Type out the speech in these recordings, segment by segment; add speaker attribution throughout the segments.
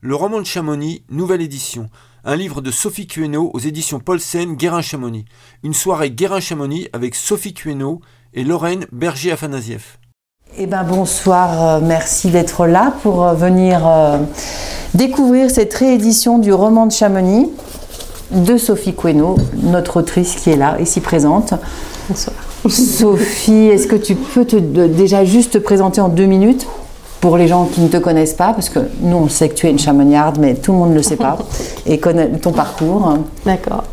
Speaker 1: Le roman de Chamonix, nouvelle édition. Un livre de Sophie Queneau aux éditions Paulsen, Guérin-Chamonix. Une soirée Guérin-Chamonix avec Sophie Queneau et Lorraine Berger-Afanasieff.
Speaker 2: Eh ben bonsoir, euh, merci d'être là pour euh, venir euh, découvrir cette réédition du roman de Chamonix de Sophie Queneau, notre autrice qui est là, ici présente.
Speaker 3: Bonsoir.
Speaker 2: Sophie, est-ce que tu peux te, déjà juste te présenter en deux minutes? Pour les gens qui ne te connaissent pas, parce que nous on sait que tu es une chamoniarde, mais tout le monde ne le sait pas, et connaît ton parcours.
Speaker 3: D'accord.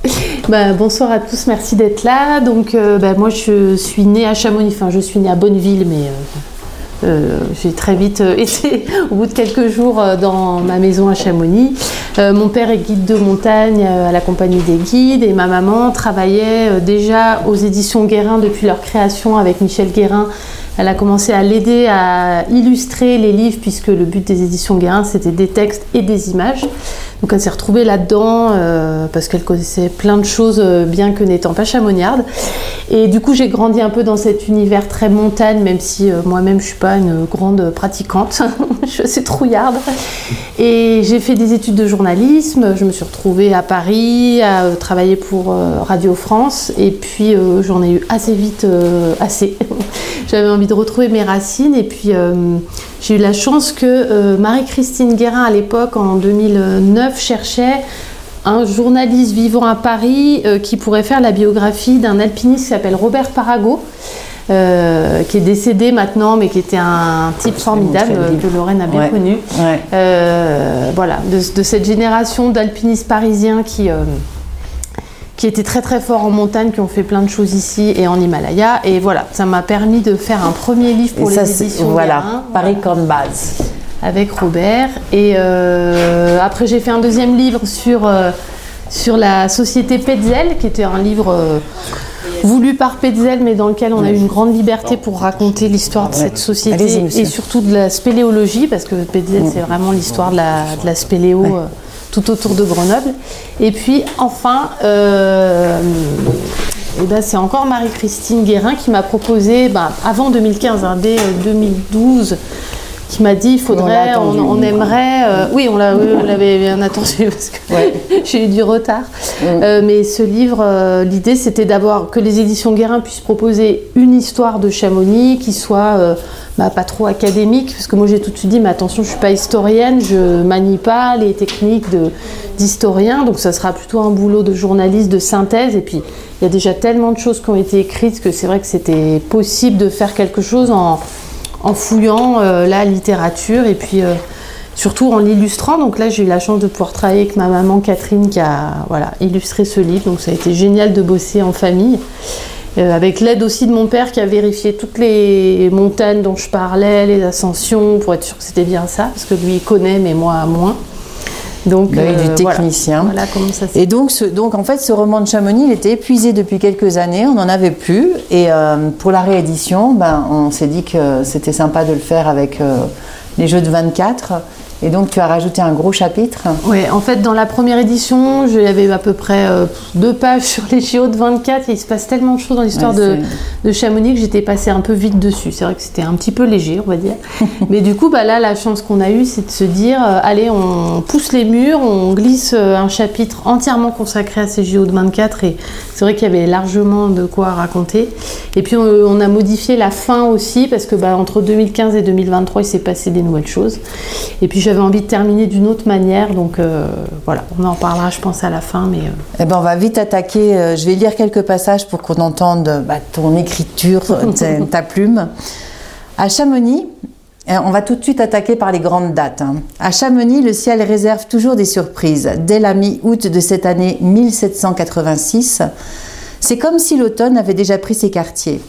Speaker 3: Bah, bonsoir à tous, merci d'être là. Donc euh, bah, moi je suis née à Chamonix, enfin je suis née à Bonneville, mais euh, euh, j'ai très vite été au bout de quelques jours dans ma maison à Chamonix. mon père est guide de montagne à la compagnie des guides et ma maman travaillait déjà aux éditions Guérin depuis leur création avec Michel Guérin elle a commencé à l'aider à illustrer les livres puisque le but des éditions Guérin c'était des textes et des images. Donc elle s'est retrouvée là-dedans euh, parce qu'elle connaissait plein de choses euh, bien que n'étant pas chamoniarde. Et du coup j'ai grandi un peu dans cet univers très montagne même si euh, moi-même je suis pas une grande pratiquante, je suis trouillarde. Et j'ai fait des études de journalisme, je me suis retrouvée à Paris à travailler pour Radio France et puis j'en ai eu assez vite assez. J'avais envie de retrouver mes racines et puis j'ai eu la chance que euh, Marie-Christine Guérin, à l'époque, en 2009, cherchait un journaliste vivant à Paris euh, qui pourrait faire la biographie d'un alpiniste qui s'appelle Robert Parago. Euh, qui est décédé maintenant, mais qui était un type formidable que Lorraine a bien connu. voilà, de, cette génération d'alpinistes parisiens qui, qui étaient très très forts en montagne, qui ont fait plein de choses ici et en Himalaya. Et voilà, ça m'a permis de faire un premier livre pour les éditions
Speaker 2: Voilà, Paris comme base.
Speaker 3: Avec Robert. Et euh, après, j'ai fait un deuxième livre sur, euh, sur la société Petzel, qui était un livre euh, voulu par Petzel, mais dans lequel on a eu une grande liberté pour raconter l'histoire de cette société et surtout de la spéléologie, parce que Petzel, c'est vraiment l'histoire de la, de la spéléo tout autour de Grenoble. Et puis enfin, euh, eh ben, c'est encore Marie-Christine Guérin qui m'a proposé, ben, avant 2015, hein, dès 2012, euh, qui m'a dit il faudrait, on, aimerait, euh, oui, on l'avait bien attendu parce que j'ai eu du retard. mais ce livre, l'idée c'était d'abord que les éditions Guérin puissent proposer une histoire de Chamonix qui soit bah, pas trop académique, parce que moi j'ai tout de suite dit, mais attention, je suis pas historienne, je manie pas les techniques d'historien, donc ça sera plutôt un boulot de journaliste, de synthèse, et puis il y a déjà tellement de choses qui ont été écrites que c'est vrai que c'était possible de faire quelque chose en, en fouillant euh, la littérature, et puis euh, surtout en l'illustrant. Donc là, j'ai eu la chance de pouvoir travailler avec ma maman Catherine qui a voilà, illustré ce livre, donc ça a été génial de bosser en famille. Euh, avec l'aide aussi de mon père qui a vérifié toutes les montagnes dont je parlais, les ascensions, pour être sûr que c'était bien ça, parce que lui il connaît, mais moi moins.
Speaker 2: Donc, bah du euh, technicien. Voilà, comment ça et donc, ce, donc, en fait, ce roman de Chamonix, il était épuisé depuis quelques années, on n'en avait plus. Et euh, pour la réédition, ben, on s'est dit que c'était sympa de le faire avec les Jeux de 24. Et donc tu as rajouté un gros chapitre
Speaker 3: Oui, en fait dans la première édition, j'avais à peu près euh, deux pages sur les JO de 24 et il se passe tellement de choses dans l'histoire de, Chamonix que j'étais passée un peu vite dessus. C'est vrai que c'était un petit peu léger, on va dire. Mais du coup, bah, là, la chance qu'on a eue, c'est de se dire, euh, allez, on pousse les murs, on glisse euh, un chapitre entièrement consacré à ces JO de 24 et c'est vrai qu'il y avait largement de quoi raconter. Et puis on, a modifié la fin aussi parce que bah, entre 2015 et 2023, il s'est passé des nouvelles choses. Et puis j'avais envie de terminer d'une autre manière. Donc euh, voilà, on en parlera, je pense, à la fin. Mais, euh.
Speaker 2: eh ben, on va vite attaquer. Euh, je vais lire quelques passages pour qu'on entende bah, ton écriture, ta plume. À Chamonix, on va tout de suite attaquer par les grandes dates. Hein. À Chamonix, le ciel réserve toujours des surprises. Dès la mi-août de cette année 1786, c'est comme si l'automne avait déjà pris ses quartiers.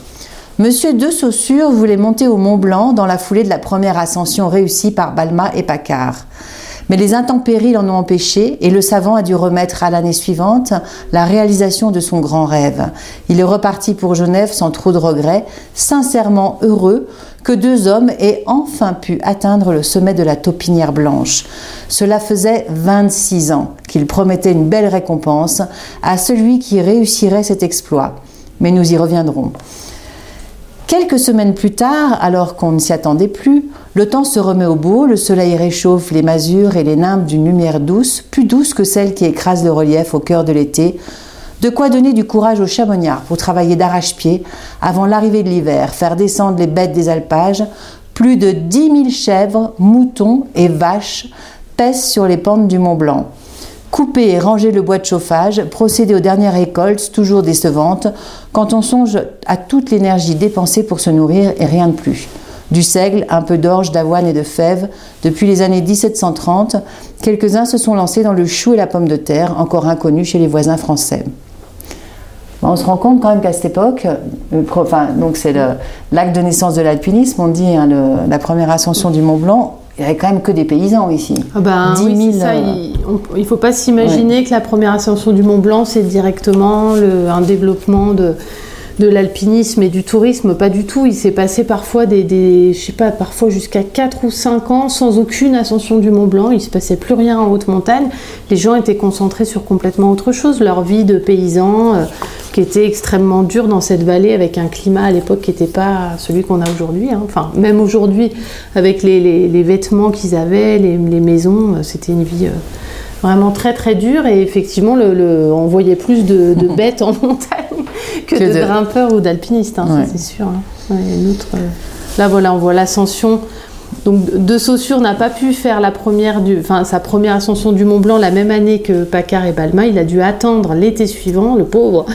Speaker 2: Monsieur de Saussure voulait monter au Mont Blanc dans la foulée de la première ascension réussie par Balma et Paccard. Mais les intempéries l'en ont empêché et le savant a dû remettre à l'année suivante la réalisation de son grand rêve. Il est reparti pour Genève sans trop de regrets, sincèrement heureux que deux hommes aient enfin pu atteindre le sommet de la taupinière blanche. Cela faisait 26 ans qu'il promettait une belle récompense à celui qui réussirait cet exploit. Mais nous y reviendrons. Quelques semaines plus tard, alors qu'on ne s'y attendait plus, le temps se remet au beau, le soleil réchauffe les masures et les nimbes d'une lumière douce, plus douce que celle qui écrase le relief au cœur de l'été, de quoi donner du courage aux chamonniards pour travailler d'arrache-pied avant l'arrivée de l'hiver, faire descendre les bêtes des alpages. Plus de 10 000 chèvres, moutons et vaches pèsent sur les pentes du Mont Blanc. Couper et ranger le bois de chauffage, procéder aux dernières récoltes, toujours décevantes, quand on songe à toute l'énergie dépensée pour se nourrir et rien de plus. Du seigle, un peu d'orge, d'avoine et de fèves. Depuis les années 1730, quelques-uns se sont lancés dans le chou et la pomme de terre, encore inconnus chez les voisins français. On se rend compte quand même qu'à cette époque, c'est l'acte de naissance de l'alpinisme, on dit hein, la première ascension du Mont Blanc, il n'y avait quand même que des paysans ici.
Speaker 3: Ah ben, ça, il ne faut pas s'imaginer que la première ascension du Mont Blanc, c'est directement le, un développement de, de l'alpinisme et du tourisme, pas du tout. Il s'est passé parfois des, je sais pas, parfois jusqu'à 4 ou 5 ans sans aucune ascension du Mont Blanc. Il se passait plus rien en haute montagne. Les gens étaient concentrés sur complètement autre chose, leur vie de paysans. Euh, qui était extrêmement dur dans cette vallée avec un climat à l'époque qui n'était pas celui qu'on a aujourd'hui. Hein. Enfin, même aujourd'hui, avec les, vêtements qu'ils avaient, les, maisons, euh, c'était une vie euh, vraiment très très dure et effectivement, le, on voyait plus de, bêtes en montagne que, de, grimpeurs ou d'alpinistes, hein, c'est sûr. Hein. Euh, là, voilà, on voit l'ascension donc De Saussure n'a pas pu faire la première du, enfin, sa première ascension du Mont Blanc la même année que Paccard et Balma. Il a dû attendre l'été suivant, le pauvre.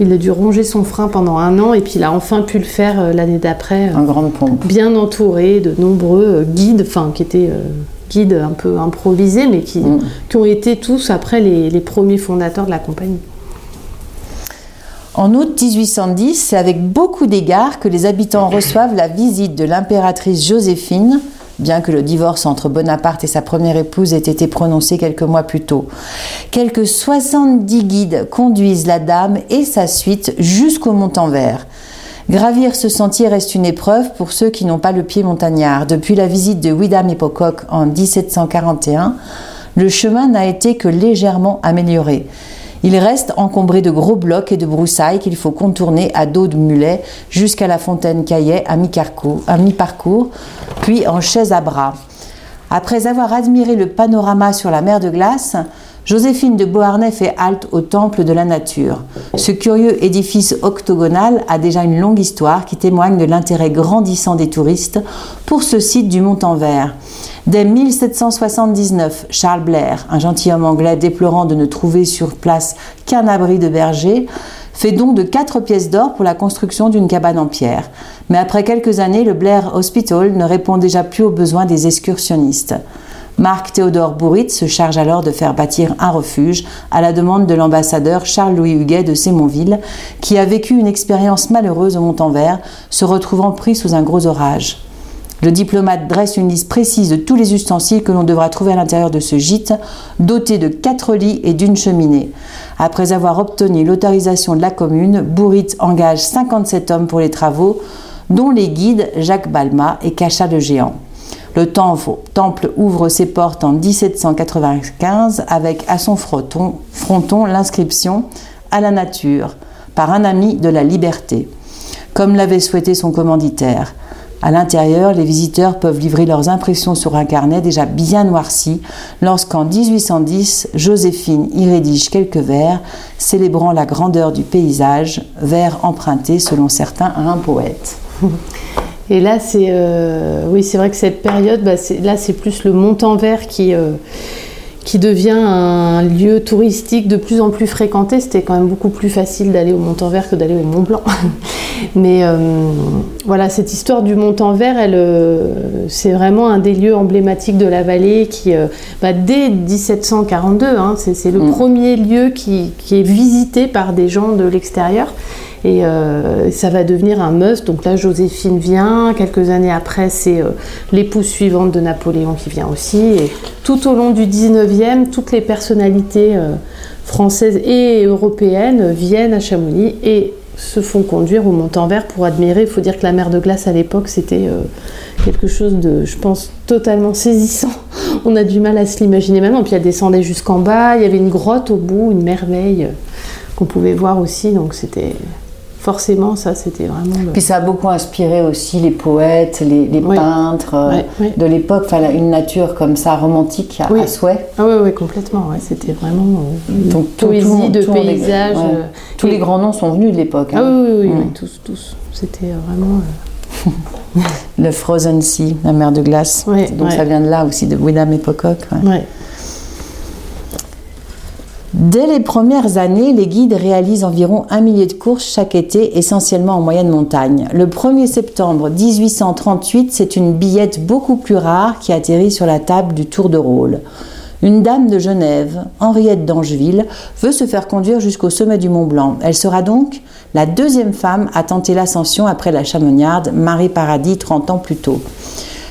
Speaker 3: Il a dû ronger son frein pendant un an et puis il a enfin pu le faire euh, l'année d'après.
Speaker 2: Un grand pompe.
Speaker 3: Bien entouré de nombreux euh, guides, enfin qui étaient euh, guides un peu improvisés, mais qui, mm. qui ont été tous après les premiers fondateurs de la compagnie.
Speaker 2: En août 1810, c'est avec beaucoup d'égards que les habitants reçoivent la visite de l'impératrice Joséphine, bien que le divorce entre Bonaparte et sa première épouse ait été prononcé quelques mois plus tôt. Quelques 70 guides conduisent la dame et sa suite jusqu'au Montanvert. Gravir ce sentier reste une épreuve pour ceux qui n'ont pas le pied montagnard. Depuis la visite de Widam et Pocock en 1741, le chemin n'a été que légèrement amélioré. Il reste encombré de gros blocs et de broussailles qu'il faut contourner à dos de mulet jusqu'à la fontaine Caillet à mi-parcours, puis en chaise à bras. Après avoir admiré le panorama sur la mer de glace, Joséphine de Beauharnais fait halte au Temple de la Nature. Ce curieux édifice octogonal a déjà une longue histoire qui témoigne de l'intérêt grandissant des touristes pour ce site du Mont-en-Vert. Dès 1779, Charles Blair, un gentilhomme anglais déplorant de ne trouver sur place qu'un abri de berger, fait don de 4 pièces d'or pour la construction d'une cabane en pierre. Mais après quelques années, le Blair Hospital ne répond déjà plus aux besoins des excursionnistes. Marc Théodore Bourrit se charge alors de faire bâtir un refuge à la demande de l'ambassadeur Charles-Louis Huguet de Sémonville, qui a vécu une expérience malheureuse au Mont-en-Vert, se retrouvant pris sous un gros orage. Le diplomate dresse une liste précise de tous les ustensiles que l'on devra trouver à l'intérieur de ce gîte, doté de quatre lits et d'une cheminée. Après avoir obtenu l'autorisation de la commune, Bourrit engage 57 hommes pour les travaux, dont les guides Jacques Balma et Cacha le Géant. Le temple ouvre ses portes en 1795 avec à son fronton l'inscription à la nature par un ami de la liberté, comme l'avait souhaité son commanditaire. À l'intérieur, les visiteurs peuvent livrer leurs impressions sur un carnet déjà bien noirci lorsqu'en 1810, Joséphine y rédige quelques vers célébrant la grandeur du paysage, vers empruntés selon certains à un poète.
Speaker 3: Et là, c'est euh, c'est vrai que cette période, bah, là, c'est plus le Montanvert qui euh, qui devient un lieu touristique de plus en plus fréquenté. C'était quand même beaucoup plus facile d'aller au Montanvert que d'aller au Mont Blanc. Mais euh, voilà, cette histoire du Montanvert, elle, c'est vraiment un des lieux emblématiques de la vallée qui, bah, dès 1742, hein, c'est, le mm. premier lieu qui, qui est visité par des gens de l'extérieur. Et euh, ça va devenir un must. Donc là, Joséphine vient. Quelques années après, c'est euh, l'épouse suivante de Napoléon qui vient aussi. Et tout au long du 19e, toutes les personnalités euh, françaises et européennes viennent à Chamonix et se font conduire au Montanvert pour admirer. Il faut dire que la mer de glace à l'époque, c'était quelque chose de, je pense, totalement saisissant. On a du mal à se l'imaginer maintenant. Puis elle descendait jusqu'en bas, il y avait une grotte au bout, une merveille qu'on pouvait voir aussi. Donc c'était forcément, ça, c'était vraiment. le-
Speaker 2: Puis ça a beaucoup inspiré aussi les poètes, les, les
Speaker 3: Oui.
Speaker 2: peintres euh, de l'époque. Enfin, une nature comme ça, romantique à, à souhait.
Speaker 3: Ah oui, oui, complètement. Ouais, c'était vraiment euh, une
Speaker 2: Donc,
Speaker 3: poésie
Speaker 2: tout-
Speaker 3: de
Speaker 2: tout les-
Speaker 3: paysages.
Speaker 2: ouais.
Speaker 3: euh,
Speaker 2: Tous
Speaker 3: et-
Speaker 2: les grands noms sont venus de l'époque.
Speaker 3: Ah
Speaker 2: hein.
Speaker 3: oui, oui, oui,
Speaker 2: Mm.
Speaker 3: tous, tous. C'était vraiment.
Speaker 2: Le Frozen Sea, la mer de glace. Donc ça vient de là aussi, de William et Pocock. ouais. Dès les premières années, les guides réalisent environ un millier de courses chaque été, essentiellement en moyenne montagne. Le 1er septembre 1838, c'est une billette beaucoup plus rare qui atterrit sur la table du Tour de Rôle. Une dame de Genève, Henriette d'Angeville, veut se faire conduire jusqu'au sommet du Mont Blanc. Elle sera donc la deuxième femme à tenter l'ascension après la chamonniarde, Marie Paradis, 30 ans plus tôt.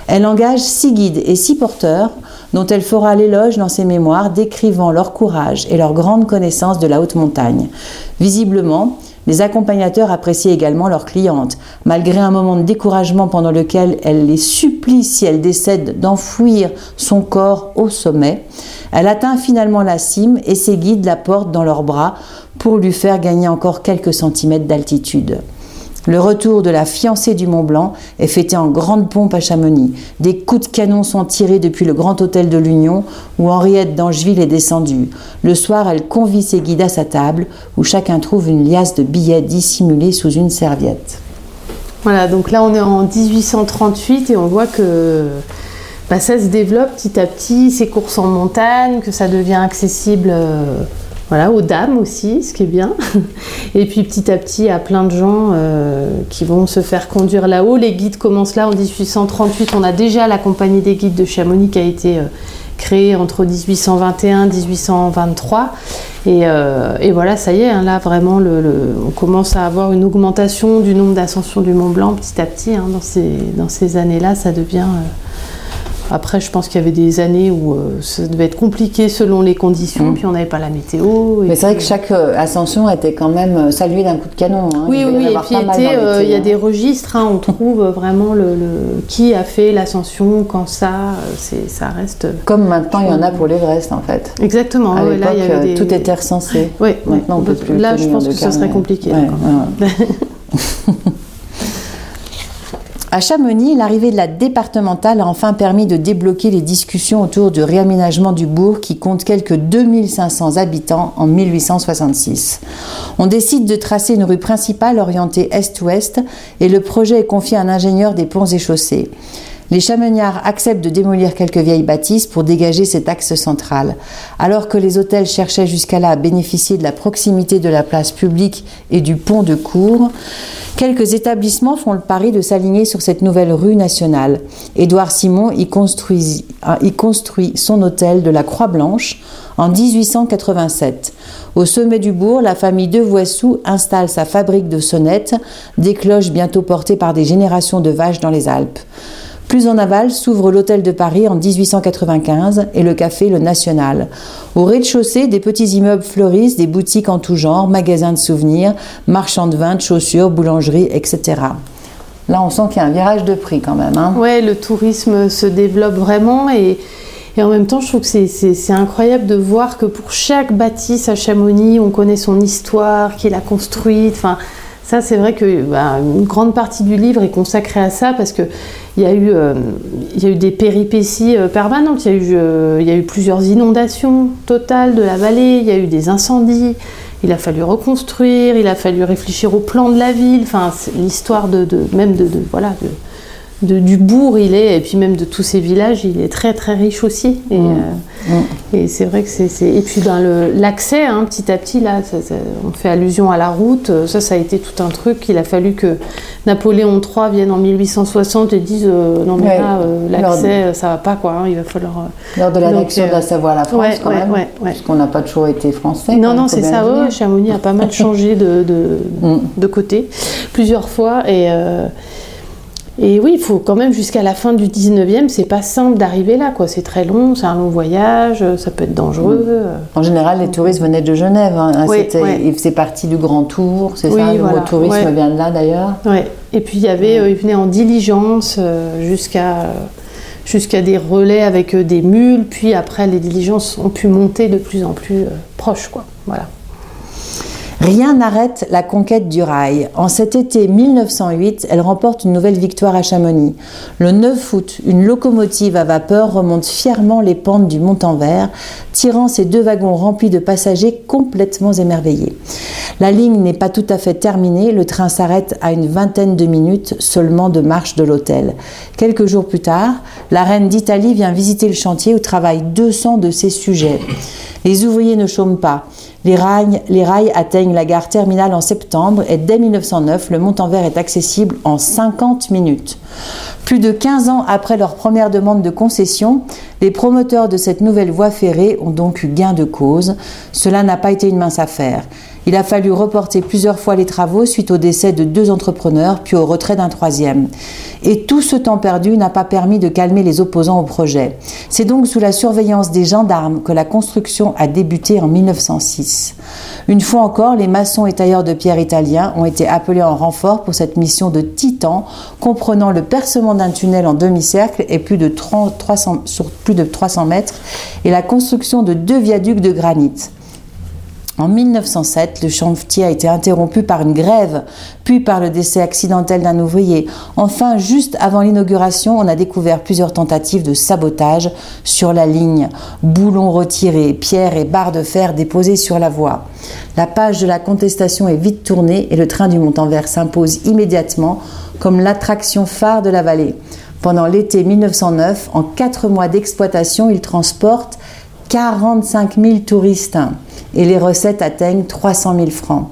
Speaker 2: Elle engage six guides et six porteurs, dont elle fera l'éloge dans ses mémoires, décrivant leur courage et leur grande connaissance de la haute montagne. Visiblement, les accompagnateurs apprécient également leurs clientes, malgré un moment de découragement pendant lequel elle les supplie, si elle décède, d'enfouir son corps au sommet. Elle atteint finalement la cime et ses guides la portent dans leurs bras pour lui faire gagner encore quelques centimètres d'altitude. Le retour de la fiancée du Mont Blanc est fêté en grande pompe à Chamonix. Des coups de canon sont tirés depuis le grand hôtel de l'Union où Henriette d'Angeville est descendue. Le soir, elle convie ses guides à sa table où chacun trouve une liasse de billets dissimulés sous une serviette.
Speaker 3: Voilà, donc là on est en 1838 et on voit que bah, ça se développe petit à petit, ces courses en montagne, que ça devient accessible euh, voilà, aux dames aussi, ce qui est bien. Et puis petit à petit, a plein de gens euh, qui vont se faire conduire là-haut. Les guides commencent là en 1838. On a déjà la compagnie des guides de Chamonix qui a été euh, créée entre 1821 et 1823. Et, euh, et voilà, ça y est, hein, là vraiment, on commence à avoir une augmentation du nombre d'ascensions du Mont Blanc petit à petit. hein, dans ces années-là, ça devient. Euh, après, je pense qu'il y avait des années où euh, ça devait être compliqué selon les conditions,
Speaker 2: Mm.
Speaker 3: puis on n'avait pas la météo.
Speaker 2: Mais c'est vrai que
Speaker 3: puis-
Speaker 2: chaque euh, ascension était quand même euh, saluée d'un coup de canon. hein.
Speaker 3: Oui, oui, et puis euh, il y a des registres, hein, on trouve vraiment le, le- qui a fait l'ascension, quand ça, euh, ça reste.
Speaker 2: Comme maintenant, il y en a pour l'Everest en fait.
Speaker 3: Exactement,
Speaker 2: À
Speaker 3: ouais, là il y avait
Speaker 2: euh,
Speaker 3: des...
Speaker 2: tout était recensé.
Speaker 3: Oui,
Speaker 2: Maintenant, on peut plus
Speaker 3: Là, je pense que ça serait compliqué.
Speaker 2: Ouais. À Chamonix, l'arrivée de la départementale a enfin permis de débloquer les discussions autour du réaménagement du bourg qui compte quelques 2500 habitants en 1866. On décide de tracer une rue principale orientée est-ouest et le projet est confié à un ingénieur des ponts et chaussées. Les chamoniards acceptent de démolir quelques vieilles bâtisses pour dégager cet axe central. Alors que les hôtels cherchaient jusqu'à là à bénéficier de la proximité de la place publique et du pont de cour, quelques établissements font le pari de s'aligner sur cette nouvelle rue nationale. Édouard Simon y construit, y construit son hôtel de la Croix-Blanche en 1887. Au sommet du bourg, la famille de Voissou installe sa fabrique de sonnettes, des cloches bientôt portées par des générations de vaches dans les Alpes. Plus en aval s'ouvre l'hôtel de Paris en 1895 et le café Le National. Au rez-de-chaussée, des petits immeubles fleurissent, des boutiques en tout genre, magasins de souvenirs, marchands de vin, de chaussures, boulangeries, etc. Là, on sent qu'il y a un virage de prix quand même. Hein.
Speaker 3: Ouais, le tourisme se développe vraiment et, et en même temps, je trouve que c'est- incroyable de voir que pour chaque bâtisse à Chamonix, on connaît son histoire, qui l'a construite. Ça, c'est vrai que bah, une grande partie du livre est consacrée à ça parce que il y a eu, euh, des péripéties euh, permanentes. Il y, a eu, euh, il y a eu plusieurs inondations totales de la vallée. Il y a eu des incendies. Il a fallu reconstruire. Il a fallu réfléchir au plan de la ville. Enfin, l'histoire de, de- même de, de- voilà de, de- du bourg, il est, et puis même de tous ces villages, il est très très riche aussi. Et,
Speaker 2: Mm.
Speaker 3: euh, et c'est vrai que c'est. Et puis dans le- l'accès, hein, petit à petit, là, ça- ça- on fait allusion à la route. euh, Ça, ça a été tout un truc. Il a fallu que Napoléon III vienne en 1860 et dise euh, non, mais
Speaker 2: Ouais.
Speaker 3: là, euh, l'accès, ça va pas, quoi. hein, il va falloir.
Speaker 2: Lors de l'annexion de la Savoie à la France,
Speaker 3: ouais,
Speaker 2: quand
Speaker 3: ouais,
Speaker 2: même. Parce qu'on n'a pas toujours été français.
Speaker 3: Non, non, c'est ça. Chamonix a pas mal changé de, de,
Speaker 2: Mm.
Speaker 3: de côté plusieurs fois. Et, et oui, il faut quand même jusqu'à la fin du 19e, c'est pas simple d'arriver là. quoi. C'est très long, c'est un long voyage, ça peut être dangereux. euh.
Speaker 2: En général, les touristes venaient de Genève. hein.
Speaker 3: Oui,
Speaker 2: C'était-
Speaker 3: ouais.
Speaker 2: Ils faisaient partie du Grand Tour, c'est
Speaker 3: Oui,
Speaker 2: ça Le
Speaker 3: voilà,
Speaker 2: mot tourisme
Speaker 3: ouais.
Speaker 2: vient de là d'ailleurs.
Speaker 3: Ouais. Et puis il y avait, euh, ils venaient en diligence euh, jusqu'à jusqu'à des relais avec euh, des mules. Puis après, les diligences ont pu monter de plus en plus euh, proches, quoi. Voilà.
Speaker 2: Rien n'arrête la conquête du rail. En cet été 1908, elle remporte une nouvelle victoire à Chamonix. Le 9 août, une locomotive à vapeur remonte fièrement les pentes du Mont-en-Vert, tirant ses deux wagons remplis de passagers complètement émerveillés. La ligne n'est pas tout à fait terminée, le train s'arrête à une vingtaine de minutes seulement de marche de l'hôtel. Quelques jours plus tard, la reine d'Italie vient visiter le chantier où travaillent 200 de ses sujets. Les ouvriers ne chôment pas. Les rails, atteignent la gare terminale en septembre et dès 1909, le Mont-en-Vert est accessible en 50 minutes. Plus de 15 ans après leur première demande de concession, les promoteurs de cette nouvelle voie ferrée ont donc eu gain de cause. Cela n'a pas été une mince affaire. Il a fallu reporter plusieurs fois les travaux suite au décès de deux entrepreneurs, puis au retrait d'un troisième. Et tout ce temps perdu n'a pas permis de calmer les opposants au projet. C'est donc sous la surveillance des gendarmes que la construction a débuté en 1906. Une fois encore, les maçons et tailleurs de pierre italiens ont été appelés en renfort pour cette mission de titan, comprenant le percement d'un tunnel en demi-cercle et plus de 300, sur plus de 300 mètres, et la construction de deux viaducs de granit. En 1907, le chantier a été interrompu par une grève, puis par le décès accidentel d'un ouvrier. Enfin, juste avant l'inauguration, on a découvert plusieurs tentatives de sabotage sur la ligne. Boulons retirés, pierres et barres de fer déposées sur la voie. La page de la contestation est vite tournée et le train du Mont-en-Vert s'impose immédiatement comme l'attraction phare de la vallée. Pendant l'été 1909, en quatre mois d'exploitation, il transporte 45 000 touristes et les recettes atteignent 300 000 francs.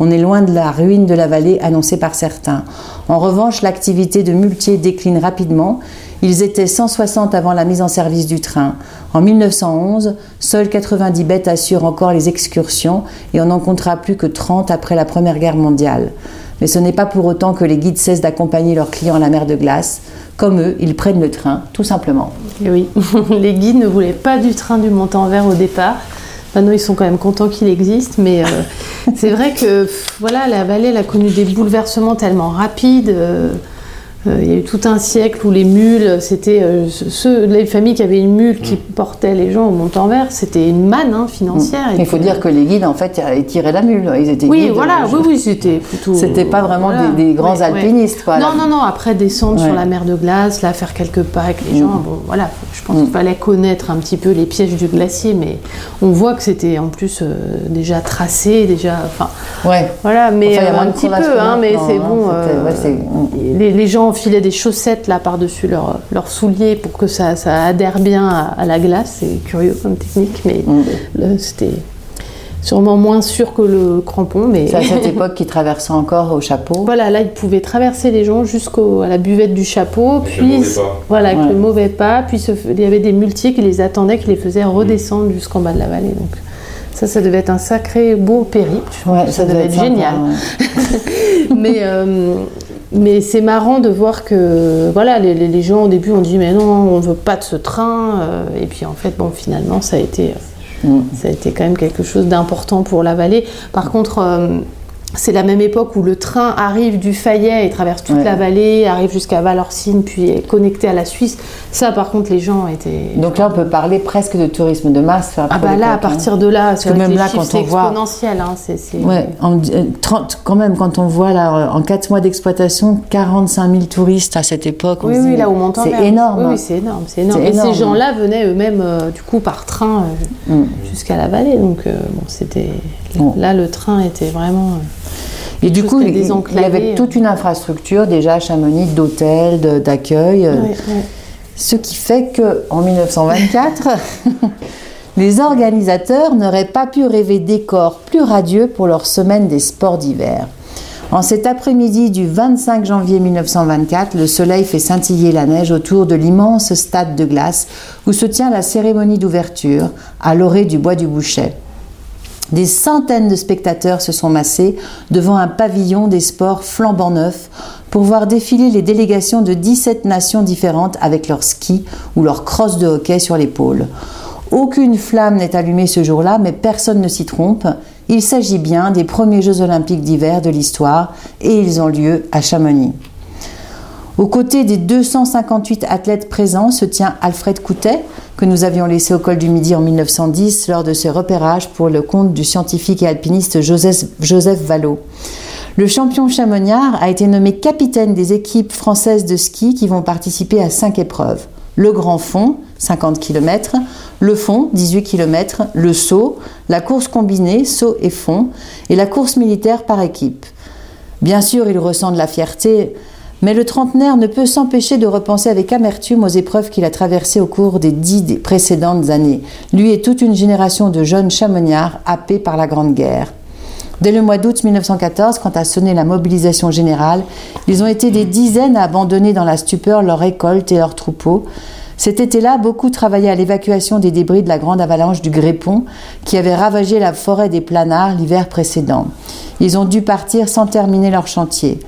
Speaker 2: On est loin de la ruine de la vallée annoncée par certains. En revanche, l'activité de muletiers décline rapidement. Ils étaient 160 avant la mise en service du train. En 1911, seuls 90 bêtes assurent encore les excursions et on n'en comptera plus que 30 après la Première Guerre mondiale. Mais ce n'est pas pour autant que les guides cessent d'accompagner leurs clients à la mer de glace. Comme eux, ils prennent le train, tout simplement.
Speaker 3: Et oui, les guides ne voulaient pas du train du Montant-Vert au départ. Maintenant, ils sont quand même contents qu'il existe, mais euh, c'est vrai que voilà, la vallée elle a connu des bouleversements tellement rapides. Euh, il y a eu tout un siècle où les mules, c'était euh, ceux, les familles qui avaient une mule qui mm. portaient les gens au Mont-en-Vert, c'était une manne hein, financière.
Speaker 2: Mm. Il faut dire que les guides, en fait, ils tiraient la mule. Ils étaient
Speaker 3: oui, voilà, oui, oui, c'était plutôt.
Speaker 2: C'était pas vraiment des, grands alpinistes, quoi.
Speaker 3: Non, non, non. Après, descendre sur la mer de glace, là, faire quelques pas avec les gens. Mm. Bon, voilà, je pense qu'il fallait connaître un petit peu les pièges du glacier, mais on voit que c'était en plus euh, déjà tracé, déjà. Enfin,
Speaker 2: ouais.
Speaker 3: Voilà, mais un petit peu, hein, mais c'est bon. les, les gens enfilaient des chaussettes là par-dessus leurs leur souliers pour que ça, ça adhère bien à, la glace. C'est curieux comme technique, mais mm. c'était sûrement moins sûr que le crampon. Mais...
Speaker 2: C'est à cette époque qu'ils traversaient encore au chapeau.
Speaker 3: Voilà, là ils pouvaient traverser les gens jusqu'à la buvette du chapeau, puis voilà, avec le mauvais pas, puis il y avait des muletiers qui les attendaient, qui les faisaient redescendre jusqu'en bas de la vallée. Donc ça, ça devait être un sacré beau périple.
Speaker 2: Ouais, ça, devait être, génial.
Speaker 3: mais euh, mais c'est marrant de voir que voilà, les, gens au début ont dit mais non, on veut pas de ce train. Euh, et puis en fait, bon, finalement, ça a été, euh, mm. ça a été quand même quelque chose d'important pour la vallée. Par contre, euh, c'est la même époque où le train arrive du Fayet et traverse toute la vallée, arrive jusqu'à Valorcine, puis est connecté à la Suisse. Ça, par contre, les gens étaient.
Speaker 2: Donc là, on peut parler presque de tourisme de masse.
Speaker 3: Ah bah là, à partir de là, c'est même là, quand on voit exponentiel. Hein,
Speaker 2: Ouais, en, 30, euh, quand même, quand on voit là, en 4 mois d'exploitation, 45 000 touristes à cette époque.
Speaker 3: Oui, oui, là au montant.
Speaker 2: C'est énorme.
Speaker 3: Oui, c'est énorme, c'est énorme. Et ces gens-là venaient eux-mêmes, euh, du coup, par train euh, mm. jusqu'à la vallée. Donc, bon, c'était. Là, le train était vraiment.
Speaker 2: Et du coup, il, y avait toute une infrastructure déjà à Chamonix d'hôtels, d'accueil. Ce qui fait qu'en 1924, les organisateurs n'auraient pas pu rêver décors plus radieux pour leur semaine des sports d'hiver. En cet après-midi du 25 janvier 1924, le soleil fait scintiller la neige autour de l'immense stade de glace où se tient la cérémonie d'ouverture à l'orée du bois du Bouchet. Des centaines de spectateurs se sont massés devant un pavillon des sports flambant neufs pour voir défiler les délégations de 17 nations différentes avec leurs skis ou leurs crosses de hockey sur l'épaule. Aucune flamme n'est allumée ce jour-là, mais personne ne s'y trompe. Il s'agit bien des premiers Jeux olympiques d'hiver de l'histoire et ils ont lieu à Chamonix. Aux côtés des 258 athlètes présents se tient Alfred Coutet, que nous avions laissé au col du Midi en 1910 lors de ses repérages pour le compte du scientifique et alpiniste Joseph, Joseph. Le champion chamonniard a été nommé capitaine des équipes françaises de ski qui vont participer à cinq épreuves. Le grand fond, 50 km, le fond, 18 km, le saut, la course combinée, saut et fond, et la course militaire par équipe. Bien sûr, il ressent de la fierté, mais le trentenaire ne peut s'empêcher de repenser avec amertume aux épreuves qu'il a traversées au cours des dix précédentes années, lui et toute une génération de jeunes chamonniards happés par la Grande Guerre. Dès le mois d'août 1914, quand a sonné la mobilisation générale, ils ont été des dizaines à abandonner dans la stupeur leur récolte et leurs troupeaux. Cet été-là, beaucoup travaillaient à l'évacuation des débris de la grande avalanche du Grépon qui avait ravagé la forêt des Planards l'hiver précédent. Ils ont dû partir sans terminer leur chantier.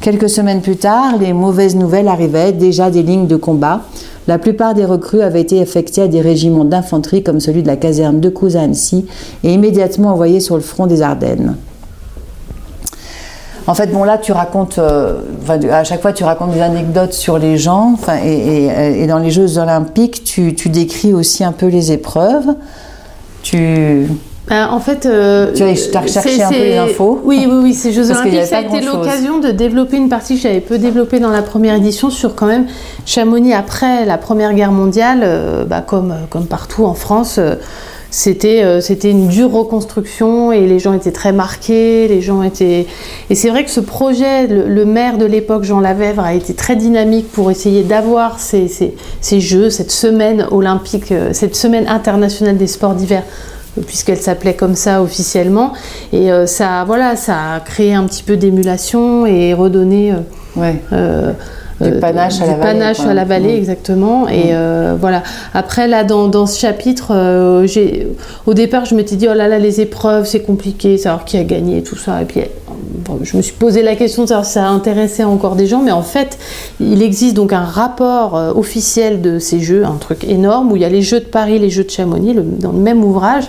Speaker 2: Quelques semaines plus tard, les mauvaises nouvelles arrivaient, déjà des lignes de combat. La plupart des recrues avaient été affectées à des régiments d'infanterie comme celui de la caserne de Annecy et immédiatement envoyés sur le front des Ardennes. En fait, bon là, tu racontes, euh, à chaque fois, tu racontes des anecdotes sur les gens, et, dans les Jeux Olympiques, tu, tu, décris aussi un peu les épreuves. Tu
Speaker 3: bah, en fait, euh,
Speaker 2: tu as, recherché un peu les infos.
Speaker 3: Oui, oui, oui. Ces Jeux Olympiques, ça a été l'occasion de développer une partie que j'avais peu développée dans la première édition sur quand même Chamonix après la Première Guerre mondiale, euh, bah, comme, comme partout en France. Euh, c'était c'était une dure reconstruction et les gens étaient très marqués, les gens étaient et c'est vrai que ce projet, le, maire de l'époque Jean Lavèvre a été très dynamique pour essayer d'avoir ces, ces, ces, jeux, cette semaine olympique, cette semaine internationale des sports d'hiver puisqu'elle s'appelait comme ça officiellement. Et euh, ça, voilà, ça a créé un petit peu d'émulation et redonné.
Speaker 2: Euh, ouais. Euh, du panache à la
Speaker 3: vallée. Panache à la vallée, exactement. Et voilà. Après, là, dans, dans ce chapitre, j'ai, au départ, je m'étais dit, oh là là, les épreuves, c'est compliqué, savoir qui a gagné, tout ça. Et puis, je me suis posé la question de savoir si ça intéressait encore des gens, mais en fait, il existe donc un rapport euh, officiel de ces jeux, un truc énorme, où il y a les jeux de Paris, les jeux de Chamonix, dans le même ouvrage.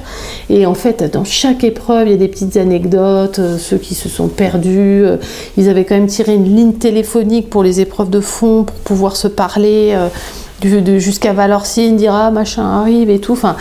Speaker 3: Et en fait, dans chaque épreuve, il y a des petites anecdotes, euh, ceux qui se sont perdus. Euh, ils avaient quand même tiré une ligne téléphonique pour les épreuves de fond, pour pouvoir se parler. jusqu'à Valorcine, dira machin arrive et tout. Enfin,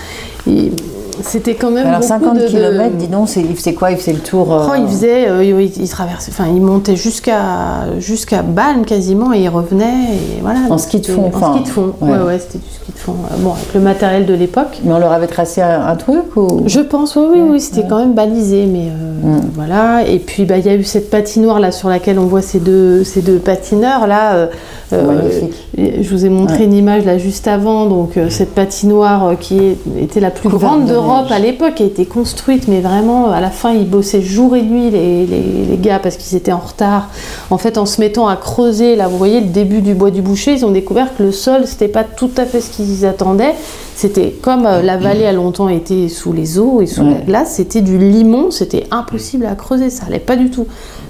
Speaker 3: c'était quand même.
Speaker 2: Alors 50 km, dis donc, il faisait quoi? Il faisait le tour
Speaker 3: euh, oh, Il faisait, euh, il, traversait, enfin, il montait jusqu'à jusqu'à Balme quasiment et il revenait et voilà.
Speaker 2: En ski de fond.
Speaker 3: En ski de fond. Ouais, ouais, c'était du ski de fond. Euh, bon, avec le matériel de l'époque.
Speaker 2: Mais on leur avait tracé un, truc ou?
Speaker 3: Je pense, oui, oui, oui, c'était quand même balisé, mais mm. voilà. Et puis, bah, il y a eu cette patinoire là sur laquelle on voit ces deux ces deux patineurs là. je vous ai montré une image là juste avant, donc cette patinoire qui était la plus grande d'Europe à l'époque a été construite, mais vraiment à la fin ils bossaient jour et nuit les, les, gars parce qu'ils étaient en retard. En fait, en se mettant à creuser, là vous voyez le début du bois du boucher, ils ont découvert que le sol c'était pas tout à fait ce qu'ils attendaient. C'était comme euh, la vallée a longtemps été sous les eaux et sous la glace, c'était du limon, c'était impossible à creuser, ça allait pas du tout.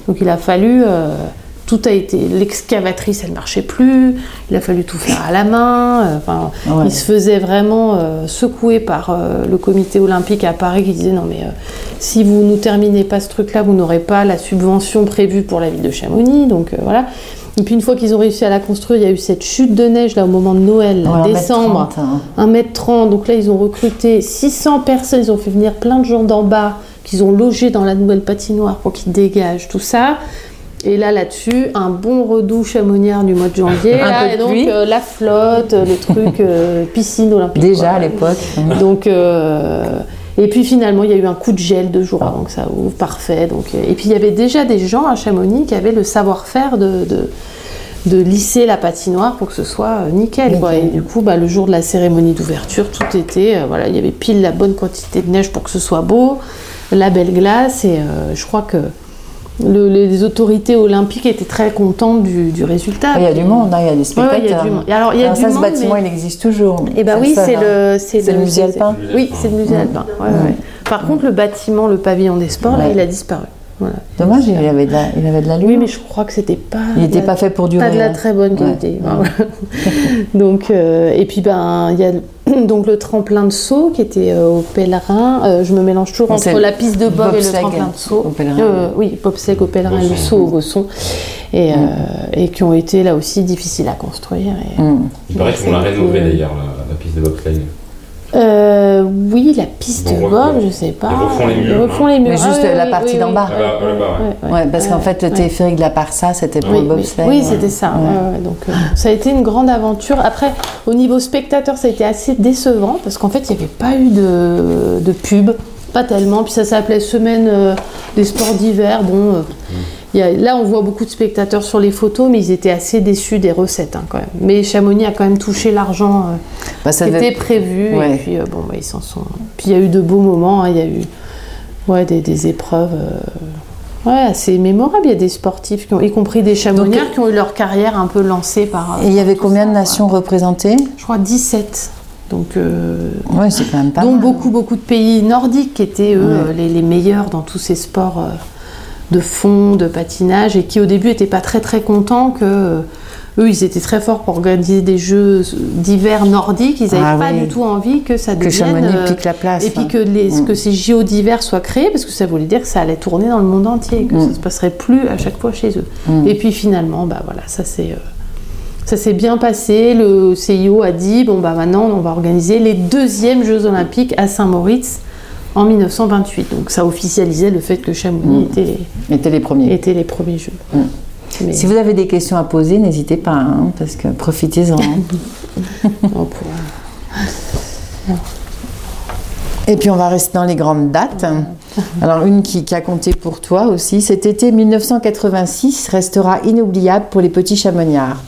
Speaker 3: Donc il a fallu euh, tout a été. L'excavatrice, elle marchait plus. Il a fallu tout faire à la main. Euh, enfin, Il se faisait vraiment euh, secouer par euh, le comité olympique à Paris qui disait non mais si vous ne terminez pas ce truc-là, vous n'aurez pas la subvention prévue pour la ville de Chamonix. Donc voilà. Et puis une fois qu'ils ont réussi à la construire, il y a eu cette chute de neige là au moment de Noël, décembre, 1m30. Hein. Donc là, ils ont recruté 600 personnes, ils ont fait venir plein de gens d'en bas qu'ils ont logé dans la nouvelle patinoire pour qu'ils dégagent tout ça. Et là, là-dessus, un bon redoux chamoniard du mois de janvier. et donc, euh, la flotte, le truc, euh, piscine olympique.
Speaker 2: Déjà à l'époque.
Speaker 3: Donc, euh, et puis finalement, il y a eu un coup de gel deux jours avant que ça ouvre. Parfait. Donc, et puis, il y avait déjà des gens à Chamonix qui avaient le savoir-faire de, de, lisser la patinoire pour que ce soit nickel. Et du coup, bah, le jour de la cérémonie d'ouverture, tout était. voilà, il y avait pile la bonne quantité de neige pour que ce soit beau, la belle glace. Et je crois que les autorités olympiques étaient très contentes du, résultat.
Speaker 2: Il y a du monde, hein, il y a des spectateurs. il y a du monde.
Speaker 3: Alors,
Speaker 2: il y a ça, ce bâtiment, il existe toujours.
Speaker 3: Eh ben oui, c'est le,
Speaker 2: c'est le, musée alpin.
Speaker 3: Oui, c'est le musée alpin. Par contre, le bâtiment, le pavillon des sports, là, il a disparu.
Speaker 2: Dommage, il avait, de la, il avait de la
Speaker 3: Oui, mais je crois que c'était pas.
Speaker 2: Il n'était pas fait pour durer.
Speaker 3: Pas de la hein. très bonne qualité. Donc, euh, et puis, ben, il y a donc le tremplin de saut qui était euh, au pèlerin. Euh, je me mélange toujours entre la piste de bob et le tremplin de saut.
Speaker 2: au pèlerin.
Speaker 3: Euh, oui, bobsleigh au pèlerin et le saut au. Et, euh, et qui ont été là aussi difficiles à construire. et-
Speaker 2: Mm.
Speaker 4: Il paraît qu'ils vont la
Speaker 3: euh,
Speaker 4: d'ailleurs, la, la piste de bobsleigh.
Speaker 3: Euh, oui, la piste de bob, je sais pas.
Speaker 4: ils refont les murs,
Speaker 3: Ils refont les murs.
Speaker 2: Mais juste
Speaker 3: Ah, oui,
Speaker 2: la partie
Speaker 3: oui,
Speaker 2: d'en
Speaker 3: oui.
Speaker 2: bas.
Speaker 4: Ah bah, ouais, bah, ouais.
Speaker 2: Ouais, parce qu'en fait, le
Speaker 3: ouais.
Speaker 2: téléphérique de la Parsa, c'était pour
Speaker 3: Oui,
Speaker 2: le
Speaker 3: oui.
Speaker 2: bobsleigh.
Speaker 3: Oui,
Speaker 2: ouais.
Speaker 3: c'était ça.
Speaker 2: Ouais.
Speaker 3: ouais, ouais. donc, euh, ça a été une grande aventure. Après, au niveau spectateur, ça a été assez décevant parce qu'en fait, il n'y avait pas eu de, de pub, pas tellement. Puis ça s'appelait Semaine euh, des sports d'hiver. Bon, euh, il y a- là, on voit beaucoup de spectateurs sur les photos, mais ils étaient assez déçus des recettes hein, quand même. Mais Chamonix a quand même touché l'argent euh,
Speaker 2: Bah,
Speaker 3: qui
Speaker 2: devait-
Speaker 3: était prévu.
Speaker 2: Ouais.
Speaker 3: Et puis, euh, bon, bah, ils s'en sont. Puis il y a eu de beaux moments. hein. Il y a eu ouais, des, des épreuves. euh, Ouais, assez mémorables. Il y a des sportifs, qui ont, y compris des chamonnières,
Speaker 2: Donc,
Speaker 3: qui ont eu leur carrière un peu lancée par.
Speaker 2: Et il y avait combien
Speaker 3: ça,
Speaker 2: de nations représentées
Speaker 3: Je crois 17. Donc, euh,
Speaker 2: Ouais, c'est quand même pas
Speaker 3: dont
Speaker 2: mal.
Speaker 3: beaucoup, beaucoup de pays nordiques qui étaient, eux,
Speaker 2: Ouais.
Speaker 3: les, les meilleurs dans tous ces sports euh, de fond, de patinage, et qui au début n'étaient pas très, très contents que. euh, eux, ils étaient très forts pour organiser des jeux d'hiver nordiques. Ils n'avaient
Speaker 2: Ah
Speaker 3: pas
Speaker 2: oui.
Speaker 3: du tout envie que ça
Speaker 2: Que
Speaker 3: devienne.
Speaker 2: Chamonix
Speaker 3: euh,
Speaker 2: pique la place.
Speaker 3: et puis
Speaker 2: hein.
Speaker 3: que, les,
Speaker 2: Mm.
Speaker 3: que ces JO d'hiver soient créés, parce que ça voulait dire que ça allait tourner dans le monde entier, que
Speaker 2: Mm.
Speaker 3: ça se passerait plus à chaque fois chez eux.
Speaker 2: Mm.
Speaker 3: Et puis finalement, bah voilà, ça s'est euh, ça s'est bien passé. Le CIO a dit bon bah maintenant on va organiser les deuxièmes Jeux Olympiques à Saint-Moritz en 1928. Donc ça officialisait le fait que Chamonix
Speaker 2: Mm.
Speaker 3: était, les,
Speaker 2: Étaient les premiers.
Speaker 3: était les premiers Jeux.
Speaker 2: Mm.
Speaker 3: Mais
Speaker 2: Si vous avez des questions à poser, n'hésitez pas, hein, parce que profitez-en. Et puis on va rester dans les grandes dates. Alors une qui, qui a compté pour toi aussi, cet été 1986 restera inoubliable pour les petits chamoniards.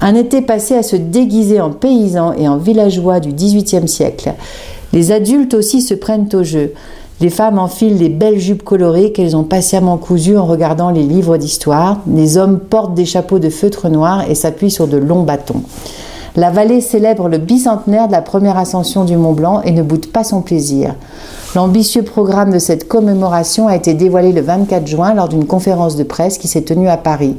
Speaker 2: Un été passé à se déguiser en paysans et en villageois du XVIIIe siècle. Les adultes aussi se prennent au jeu. Les femmes enfilent les belles jupes colorées qu'elles ont patiemment cousues en regardant les livres d'histoire. Les hommes portent des chapeaux de feutre noir et s'appuient sur de longs bâtons. La vallée célèbre le bicentenaire de la première ascension du Mont Blanc et ne boude pas son plaisir. L'ambitieux programme de cette commémoration a été dévoilé le 24 juin lors d'une conférence de presse qui s'est tenue à Paris.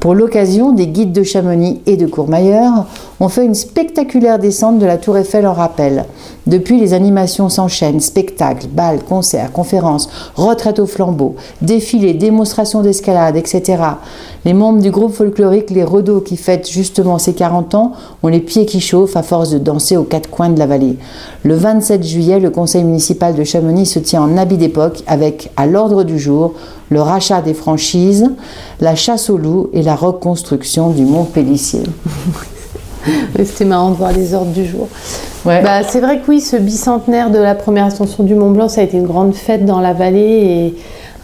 Speaker 2: Pour l'occasion, des guides de Chamonix et de Courmayeur ont fait une spectaculaire descente de la Tour Eiffel en rappel. Depuis, les animations s'enchaînent spectacles, balles, concerts, conférences, retraites au flambeau, défilés, démonstrations d'escalade, etc. Les membres du groupe folklorique Les Redos, qui fêtent justement ses 40 ans, ont les pieds qui chauffent à force de danser aux quatre coins de la vallée. Le 27 juillet, le conseil municipal de Chamonix se tient en habit d'époque avec, à l'ordre du jour, le rachat des franchises, la chasse au loup et la reconstruction du Mont Pélissier.
Speaker 3: C'était marrant de voir les ordres du jour.
Speaker 2: Ouais.
Speaker 3: Bah, c'est vrai que oui, ce bicentenaire de la première ascension du Mont Blanc, ça a été une grande fête dans la vallée et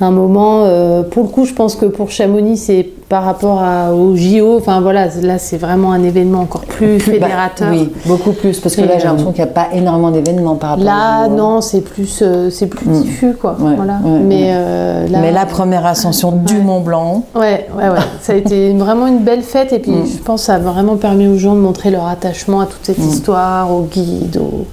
Speaker 3: un moment, euh, pour le coup, je pense que pour Chamonix, c'est par rapport à, au JO, enfin voilà, là c'est vraiment un événement encore plus
Speaker 2: Plus- bah,
Speaker 3: fédérateur.
Speaker 2: oui, beaucoup plus, parce que
Speaker 3: Et,
Speaker 2: là j'ai
Speaker 3: euh,
Speaker 2: l'impression qu'il n'y a pas énormément d'événements par rapport
Speaker 3: Là, non, c'est plus, euh, c'est plus
Speaker 2: Mm.
Speaker 3: diffus, quoi.
Speaker 2: Ouais,
Speaker 3: voilà.
Speaker 2: ouais,
Speaker 3: Mais,
Speaker 2: ouais.
Speaker 3: euh, là,
Speaker 2: Mais la première ascension du. Mont Blanc,
Speaker 3: Ouais, ouais, ouais. ça a été vraiment une belle fête et puis
Speaker 2: Mm.
Speaker 3: je pense que ça a vraiment permis aux gens de montrer leur attachement à toute cette
Speaker 2: Mm.
Speaker 3: histoire, aux guides, aux...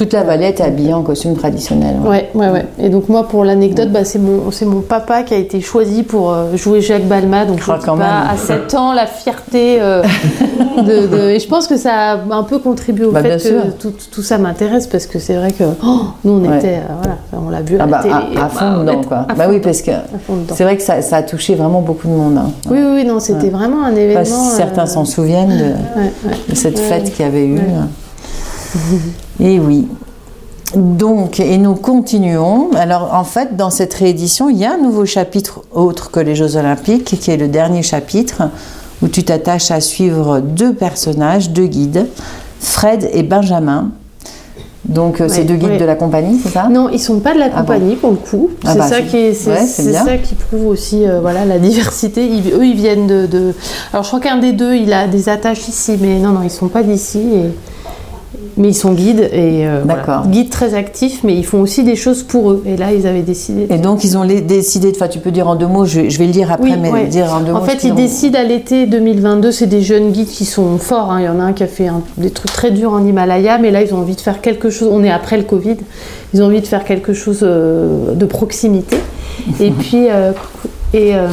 Speaker 2: toute la vallée était habillée en costume traditionnel. ouais.
Speaker 3: Ouais, ouais, ouais. Et donc moi, pour l'anecdote, bah, c'est mon, c'est mon papa qui a été choisi pour euh, jouer Jacques Balma. Donc je
Speaker 2: Ah,
Speaker 3: dis
Speaker 2: quand
Speaker 3: pas,
Speaker 2: même.
Speaker 3: à 7 ans, la fierté euh, de, de- Et je pense que ça a un peu contribué au
Speaker 2: Bah,
Speaker 3: fait que tout, tout ça m'intéresse parce que c'est vrai que oh, nous, on
Speaker 2: Ouais.
Speaker 3: était, euh, voilà, on l'a vu à
Speaker 2: Ah
Speaker 3: la
Speaker 2: bah,
Speaker 3: télé.
Speaker 2: à, à
Speaker 3: bah,
Speaker 2: fond
Speaker 3: on
Speaker 2: dedans quoi.
Speaker 3: à
Speaker 2: Bah oui
Speaker 3: dedans,
Speaker 2: parce que c'est vrai que ça, ça a touché vraiment beaucoup de monde. hein.
Speaker 3: Oui, oui, non, c'était vraiment un
Speaker 2: Je
Speaker 3: événement.
Speaker 2: certains
Speaker 3: euh,
Speaker 2: s'en souviennent de, de cette fête qu'il y avait eu. Et oui. Donc, et nous continuons. Alors, en fait, dans cette réédition, il y a un nouveau chapitre autre que les Jeux Olympiques, qui est le dernier chapitre, où tu t'attaches à suivre deux personnages, deux guides, Fred et Benjamin. Donc, euh, c'est
Speaker 3: Ouais,
Speaker 2: deux guides
Speaker 3: ouais.
Speaker 2: de la compagnie, c'est ça?
Speaker 3: Non, ils sont pas de la
Speaker 2: Ah bon
Speaker 3: compagnie pour le coup.
Speaker 2: Ah
Speaker 3: c'est
Speaker 2: bah,
Speaker 3: ça
Speaker 2: c'est-
Speaker 3: qui est, c'est,
Speaker 2: ouais, c'est
Speaker 3: c'est
Speaker 2: bien.
Speaker 3: ça qui prouve aussi euh, voilà la diversité. Ils- eux, ils viennent de, de- Alors, je crois qu'un des deux, il a des attaches ici, mais non, non, ils sont pas d'ici. Et... Mais ils sont guides et euh, voilà. Guides très actifs, mais ils font aussi des choses pour eux. Et là, ils avaient décidé.
Speaker 2: Et donc, ils ont les- décidé, de- enfin, tu peux dire en deux mots, je, je vais le dire après,
Speaker 3: Oui,
Speaker 2: mais
Speaker 3: ouais.
Speaker 2: dire en deux mots.
Speaker 3: En fait, ils décident à l'été 2022, c'est des jeunes guides qui sont forts. hein. Il y en a un qui a fait un- des trucs très durs en Himalaya, mais là, ils ont envie de faire quelque chose. On est après le Covid. Ils ont envie de faire quelque chose euh, de proximité. Et puis, euh. Et, euh,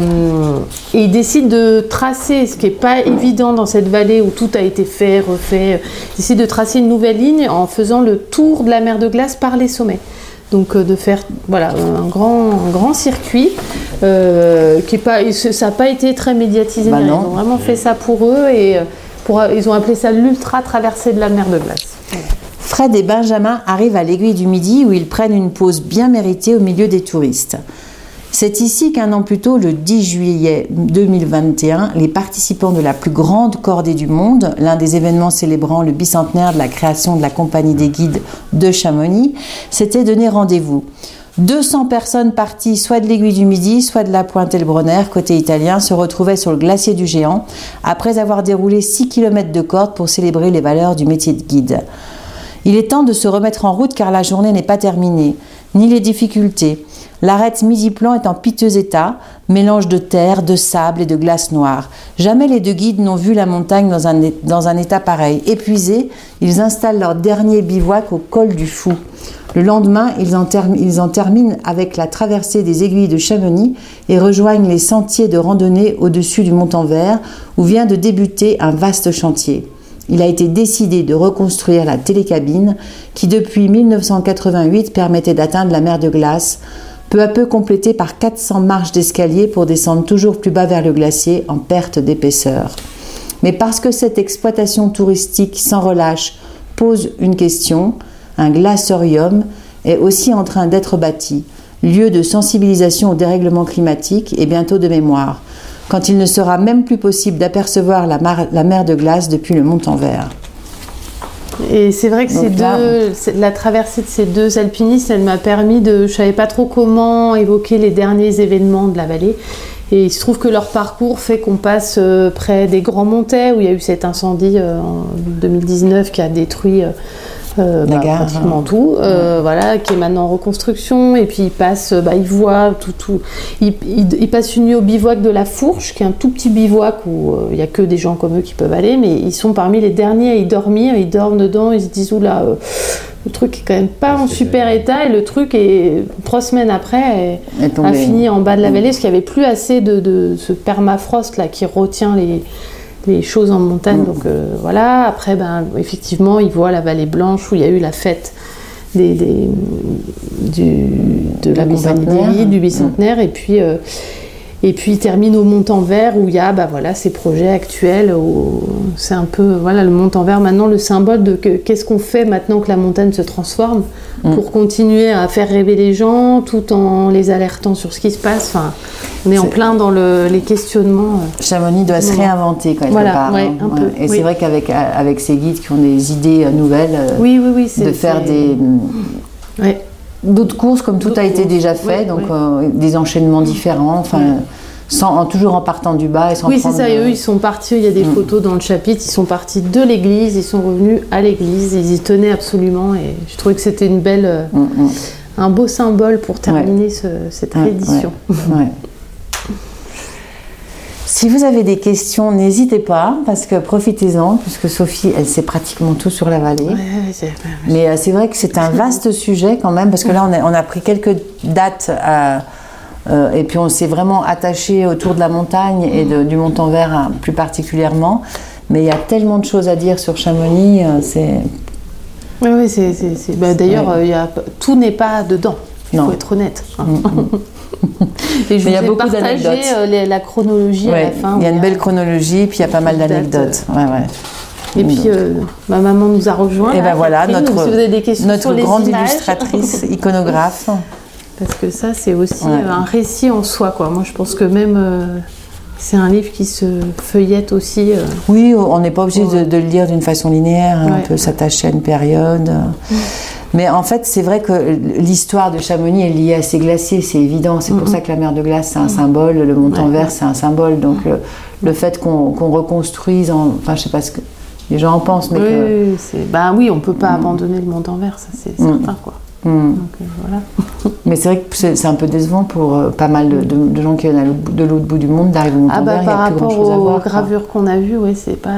Speaker 3: et il décide de tracer, ce qui n'est pas évident dans cette vallée où tout a été fait, refait, il décide de tracer une nouvelle ligne en faisant le tour de la mer de glace par les sommets. Donc euh, de faire voilà, un, grand, un grand circuit. euh, qui est pas, ça n'a pas été très médiatisé.
Speaker 2: Bah.
Speaker 3: Ils ont vraiment fait ça pour eux et euh, pour, ils ont appelé ça l'ultra traversée de la mer de glace.
Speaker 2: Fred et Benjamin arrivent à l'aiguille du Midi où ils prennent une pause bien méritée au milieu des touristes. C'est ici qu'un an plus tôt, le 10 juillet 2021, les participants de la plus grande cordée du monde, l'un des événements célébrant le bicentenaire de la création de la compagnie des guides de Chamonix, s'étaient donné rendez-vous. 200 personnes parties soit de l'aiguille du Midi, soit de la pointe Elbronner, côté italien, se retrouvaient sur le glacier du Géant après avoir déroulé 6 km de corde pour célébrer les valeurs du métier de guide. Il est temps de se remettre en route car la journée n'est pas terminée, ni les difficultés. L'arête midi-plan est en piteux état, mélange de terre, de sable et de glace noire. Jamais les deux guides n'ont vu la montagne dans un, état pareil. Épuisés, ils installent leur dernier bivouac au col du Fou. Le lendemain, ils en, terminent avec la traversée des aiguilles de Chamonix et rejoignent les sentiers de randonnée au-dessus du Mont-en-Vert où vient de débuter un vaste chantier. Il a été décidé de reconstruire la télécabine qui, depuis 1988, permettait d'atteindre la mer de glace, peu à peu complétée par 400 marches d'escalier pour descendre toujours plus bas vers le glacier en perte d'épaisseur. Mais parce que cette exploitation touristique sans relâche pose une question, un glacerium est aussi en train d'être bâti, lieu de sensibilisation au dérèglement climatique et bientôt de mémoire, quand il ne sera même plus possible d'apercevoir la, mer de glace depuis le Mont-en-Vert.
Speaker 3: Et c'est vrai que
Speaker 2: Donc
Speaker 3: ces deux, la traversée de ces deux alpinistes, elle m'a permis de. Je savais pas trop comment évoquer les derniers événements de la vallée. Et il se trouve que leur parcours fait qu'on passe euh, près des Grands Montets, où il y a eu cet incendie euh, en 2019 qui a détruit euh,
Speaker 2: La
Speaker 3: bah,
Speaker 2: gare,
Speaker 3: pratiquement tout, euh, voilà, qui est maintenant en reconstruction. Et puis ils passent, euh, bah, ils voient tout, tout. Une nuit au bivouac de la Fourche, qui est un tout petit bivouac où il n'y a que des gens comme eux qui peuvent aller, mais ils sont parmi les derniers à y dormir. Ils dorment dedans, ils se disent oula, le truc est quand même pas en super état. Et le truc est trois semaines après est- a fini en bas de la vallée parce qu'il n'y avait plus assez de, de ce permafrost là qui retient les, les choses en montagne. Donc euh, voilà, après, ben, effectivement, ils voient la vallée blanche où il y a eu la fête des, des- du, de la
Speaker 2: Du
Speaker 3: compagnie des du bicentenaire. Et puis. euh, et puis il termine au Mont-en-Vert où il y a bah, voilà, ces projets actuels. où C'est un peu voilà, le Mont-en-Vert maintenant le symbole de que- qu'est-ce qu'on fait maintenant que la montagne se transforme pour continuer à faire rêver les gens tout en les alertant sur ce qui se passe. Enfin, on est, en plein dans le- les questionnements. euh.
Speaker 2: Chamonix doit se réinventer quelque
Speaker 3: Voilà,
Speaker 2: part.
Speaker 3: ouais,
Speaker 2: hein.
Speaker 3: un peu,
Speaker 2: Et
Speaker 3: oui.
Speaker 2: c'est vrai qu'avec avec ces guides qui ont des idées euh, nouvelles, euh,
Speaker 3: Oui, oui,
Speaker 2: de faire des
Speaker 3: Ouais.
Speaker 2: D'autres courses comme tout a été
Speaker 3: courses,
Speaker 2: déjà fait, donc euh, des enchaînements différents, enfin sans en- toujours en partant du bas et sans
Speaker 3: Oui, c'est ça. Et eux, ils sont partis. Il y a des photos dans le chapitre. Ils sont partis de l'église. Ils sont revenus à l'église. Ils y tenaient absolument. Et je trouvais que c'était une belle, euh,
Speaker 2: Mm, mm.
Speaker 3: un beau symbole pour terminer ce- cette réédition.
Speaker 2: ouais, ouais. Si vous avez des questions, n'hésitez pas, parce que profitez-en, puisque Sophie, elle sait pratiquement tout sur la vallée.
Speaker 3: Ouais, ouais,
Speaker 2: Mais euh, c'est vrai que c'est un vaste sujet quand même, parce que là, on a, on a pris quelques dates, à- euh, et puis on s'est vraiment attaché autour de la montagne et de- du Mont-en-Vert hein, plus particulièrement. Mais il y a tellement de choses à dire sur Chamonix, euh, c'est...
Speaker 3: Oui, oui, c'est. bah, D'ailleurs,
Speaker 2: Ouais.
Speaker 3: euh, tout n'est pas dedans. Il faut être honnête. hein. Et je
Speaker 2: Mais il y a
Speaker 3: vous ai
Speaker 2: beaucoup d'anecdotes.
Speaker 3: euh, la chronologie à
Speaker 2: Ouais,
Speaker 3: la fin.
Speaker 2: il y a une belle chronologie, puis il y a pas mal d'anecdotes. Ouais, ouais.
Speaker 3: Et puis, euh, ma maman nous a rejoints.
Speaker 2: Et ben voilà,
Speaker 3: Catherine,
Speaker 2: notre,
Speaker 3: donc si vous avez des questions
Speaker 2: notre
Speaker 3: sur les
Speaker 2: grande
Speaker 3: images,
Speaker 2: illustratrice, iconographe.
Speaker 3: Parce que ça, c'est aussi
Speaker 2: Ouais.
Speaker 3: euh, un récit en soi. Quoi. Moi, je pense que même euh, c'est un livre qui se feuillette aussi. euh.
Speaker 2: Oui, on n'est pas obligé
Speaker 3: Ouais.
Speaker 2: de, de le lire d'une façon linéaire, hein,
Speaker 3: Ouais.
Speaker 2: on peut s'attacher à une période. Mais en fait, c'est vrai que l'histoire de Chamonix est liée à ces glaciers, c'est évident. C'est pour ça que la mer de glace, c'est un symbole, le Mont-en-Vert,
Speaker 3: Ouais.
Speaker 2: c'est un symbole. Donc le, le fait qu'on qu'on reconstruise, en, enfin, je sais pas ce que les gens en pensent, mais
Speaker 3: Oui,
Speaker 2: que.
Speaker 3: oui, bah, oui, on peut pas abandonner le monde envers, ça c'est
Speaker 2: Mm.
Speaker 3: certain. Quoi. Donc, euh, voilà.
Speaker 2: Mais c'est vrai que c'est un peu décevant pour euh, pas mal de, de- de gens qui viennent de l'autre bout du monde d'arriver au
Speaker 3: Ah
Speaker 2: Mont-en-Vert,
Speaker 3: bah, par rapport aux
Speaker 2: voir.
Speaker 3: gravures qu'on a vues, ouais, c'est pas,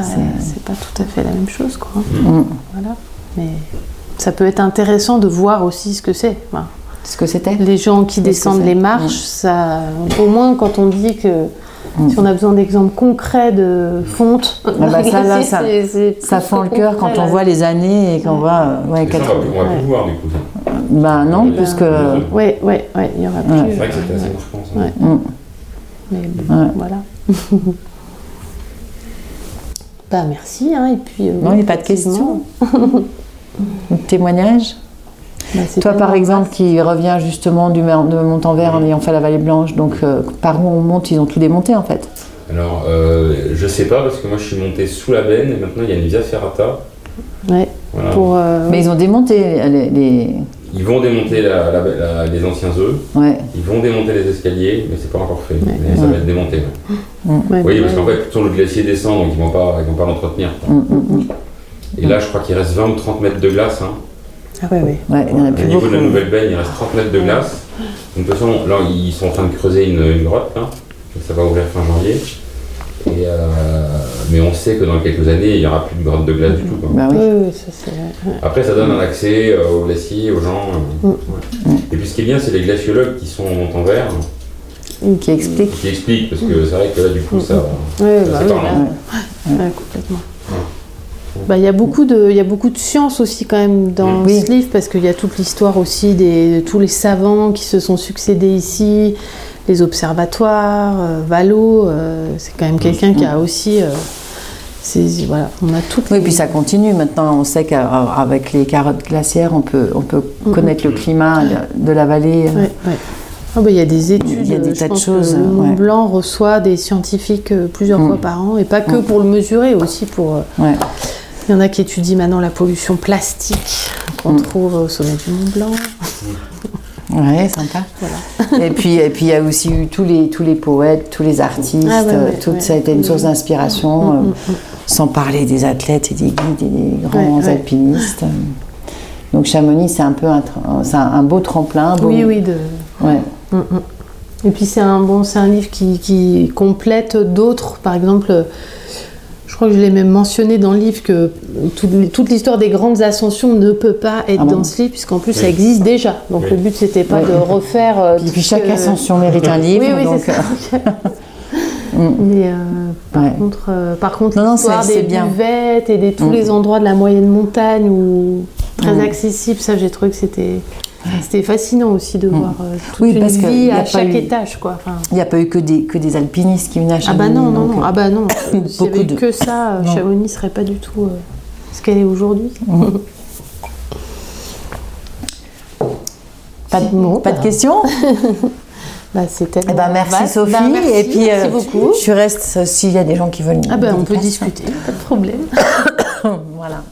Speaker 3: pas tout à fait la même chose. Quoi.
Speaker 2: Hmm.
Speaker 3: Voilà. Mais ça peut être intéressant de voir aussi ce que c'est. Enfin,
Speaker 2: ce que c'était
Speaker 3: les gens qui descendent les marches, ça, au moins quand on dit que si on a besoin d'exemples concrets de fonte,
Speaker 2: bah ça, là, ça- Ça fend le cœur quand on voit les années et qu'on voit. euh, ouais,
Speaker 4: Mais ça, on
Speaker 2: quatre-
Speaker 4: va plus- on va plus le voir du coup.
Speaker 2: Ben non,
Speaker 4: Ouais.
Speaker 2: puisque.
Speaker 3: Ouais, ouais, ouais, il y aura
Speaker 2: Ouais.
Speaker 3: plus.
Speaker 4: C'est vrai que c'était assez
Speaker 3: ouais.
Speaker 4: marquant ça.
Speaker 3: Ouais.
Speaker 2: Mm.
Speaker 3: Mais bon,
Speaker 2: Ouais.
Speaker 3: voilà. bah merci, hein, et puis. euh,
Speaker 2: Non, il n'y a pas de questions. Témoignage
Speaker 3: bah, c'est
Speaker 2: Toi, par exemple, qui revient justement du de Montanvert en ayant fait la Vallée Blanche, donc euh, par où on monte, ils ont tout démonté en fait.
Speaker 4: Alors, euh, je sais pas parce que moi je suis monté sous la benne et maintenant il y a une via ferrata.
Speaker 3: Ouais,
Speaker 4: Voilà.
Speaker 3: pour. euh,
Speaker 2: Mais ils ont démonté les. les-
Speaker 4: Ils vont démonter la- la- la- les anciens œufs,
Speaker 2: Ouais.
Speaker 4: ils vont démonter les escaliers, mais c'est pas encore fait.
Speaker 3: Ouais.
Speaker 4: Mais ça va être démonté. ouais.
Speaker 3: ouais,
Speaker 4: Oui,
Speaker 3: ouais.
Speaker 4: parce qu'en fait, tout le glacier descend, donc ils vont pas, ils vont pas l'entretenir.
Speaker 2: Mm, mm, mm.
Speaker 4: Et là, je crois qu'il reste 20 ou 30 mètres de glace. Hein.
Speaker 3: Ah ouais, ouais.
Speaker 2: Ouais, il y en a
Speaker 4: Au
Speaker 2: plus
Speaker 4: niveau
Speaker 2: beaucoup.
Speaker 4: de la nouvelle baigne, il reste 30 mètres de glace. Donc, de toute façon, là, ils sont en train de creuser une, une grotte. Là. Donc, ça va ouvrir fin janvier. Et, euh, mais on sait que dans quelques années, il n'y aura plus de grotte de glace du tout. quoi.
Speaker 2: Bah
Speaker 3: Oui,
Speaker 2: oui.
Speaker 3: oui, ça c'est. ouais.
Speaker 4: Après, ça donne un accès euh, au glacier, aux gens. euh,
Speaker 3: Mm.
Speaker 4: ouais. Et puis, ce qui est bien, c'est les glaciologues qui sont en Montanvert,
Speaker 2: Qui explique.
Speaker 4: qui expliquent, parce que c'est vrai que là, du coup, ça. Ça,
Speaker 3: bah là, ouais, complètement. Bah, Il y, a beaucoup de- il y a beaucoup de science aussi quand même dans
Speaker 2: Oui.
Speaker 3: ce livre parce qu'il y a toute l'histoire aussi des, de tous les savants qui se sont succédés ici, les observatoires, euh, Valo, euh, c'est quand même quelqu'un qui a aussi... euh, voilà, on a toutes
Speaker 2: Oui, puis ça continue. Maintenant, on sait qu'avec les carottes glaciaires, on peut, on peut
Speaker 3: Mhm.
Speaker 2: connaître le climat de la vallée.
Speaker 3: Ouais, Ah bah, il y a des études,
Speaker 2: Il y a des
Speaker 3: je
Speaker 2: tas de choses,
Speaker 3: le Mont
Speaker 2: ouais.
Speaker 3: Blanc reçoit des scientifiques euh, plusieurs
Speaker 2: Mm.
Speaker 3: fois par an, et pas que
Speaker 2: Mm.
Speaker 3: pour le mesurer, aussi pour... euh,
Speaker 2: Ouais.
Speaker 3: Il y en a qui étudient maintenant la pollution plastique qu'on
Speaker 2: Mm.
Speaker 3: trouve au sommet du Mont Blanc.
Speaker 2: Ouais, sympa.
Speaker 3: Voilà.
Speaker 2: et puis, et puis il y a aussi eu tous les, tous les poètes, tous les artistes.
Speaker 3: Ah ouais,
Speaker 2: euh,
Speaker 3: ouais,
Speaker 2: tout
Speaker 3: ouais.
Speaker 2: ça a été une source d'inspiration, euh, sans parler des athlètes et des guides et des grands alpinistes. Donc Chamonix, c'est un peu un, beau tremplin. beau-
Speaker 3: Oui, oui. De...
Speaker 2: Ouais.
Speaker 3: Mm, mm. Et puis c'est un, bon, c'est un livre qui, qui complète d'autres. Par exemple, euh, je crois que je l'ai même mentionné dans le livre que toute, toute l'histoire des grandes ascensions ne peut pas être
Speaker 2: Ah bon
Speaker 3: dans ce livre, puisqu'en plus ça existe déjà. Donc
Speaker 4: Oui.
Speaker 3: le but, c'était pas de refaire. euh,
Speaker 2: Et
Speaker 3: tout
Speaker 2: puis chaque
Speaker 3: que-
Speaker 2: ascension mérite un livre.
Speaker 3: Oui, oui,
Speaker 2: donc,
Speaker 3: c'est ça.
Speaker 2: Mm.
Speaker 3: Mais euh, par
Speaker 2: Ouais.
Speaker 3: contre, euh, par contre, l'histoire des
Speaker 2: bien.
Speaker 3: buvettes et des tous
Speaker 2: Mm.
Speaker 3: les endroits de la moyenne montagne où très
Speaker 2: Mm.
Speaker 3: accessible, ça j'ai trouvé que c'était c'était fascinant aussi de voir euh, toute
Speaker 2: Mm. Oui,
Speaker 3: une
Speaker 2: parce
Speaker 3: vie
Speaker 2: y a
Speaker 3: à chaque
Speaker 2: eu-
Speaker 3: étage, quoi. Enfin,
Speaker 2: Il n'y a pas eu que des, que des alpinistes qui venaient à
Speaker 3: ah
Speaker 2: Chamonix.
Speaker 3: bah non, non, non,
Speaker 2: euh,
Speaker 3: ah bah non. S'il y
Speaker 2: beaucoup
Speaker 3: avait
Speaker 2: de-
Speaker 3: que ça, euh,
Speaker 2: Non.
Speaker 3: Chamonix serait pas du tout euh, ce qu'elle est aujourd'hui.
Speaker 2: Pas de,
Speaker 3: Bon,
Speaker 2: pas de
Speaker 3: bah.
Speaker 2: questions
Speaker 3: Bah, c'était.
Speaker 2: Eh ben, merci
Speaker 3: vaste.
Speaker 2: Sophie.
Speaker 3: Bah, merci,
Speaker 2: et puis,
Speaker 3: merci
Speaker 2: euh,
Speaker 3: beaucoup.
Speaker 2: je reste s'il y a des gens qui veulent.
Speaker 3: Ah ben, on peut discuter, pas de problème.
Speaker 2: voilà.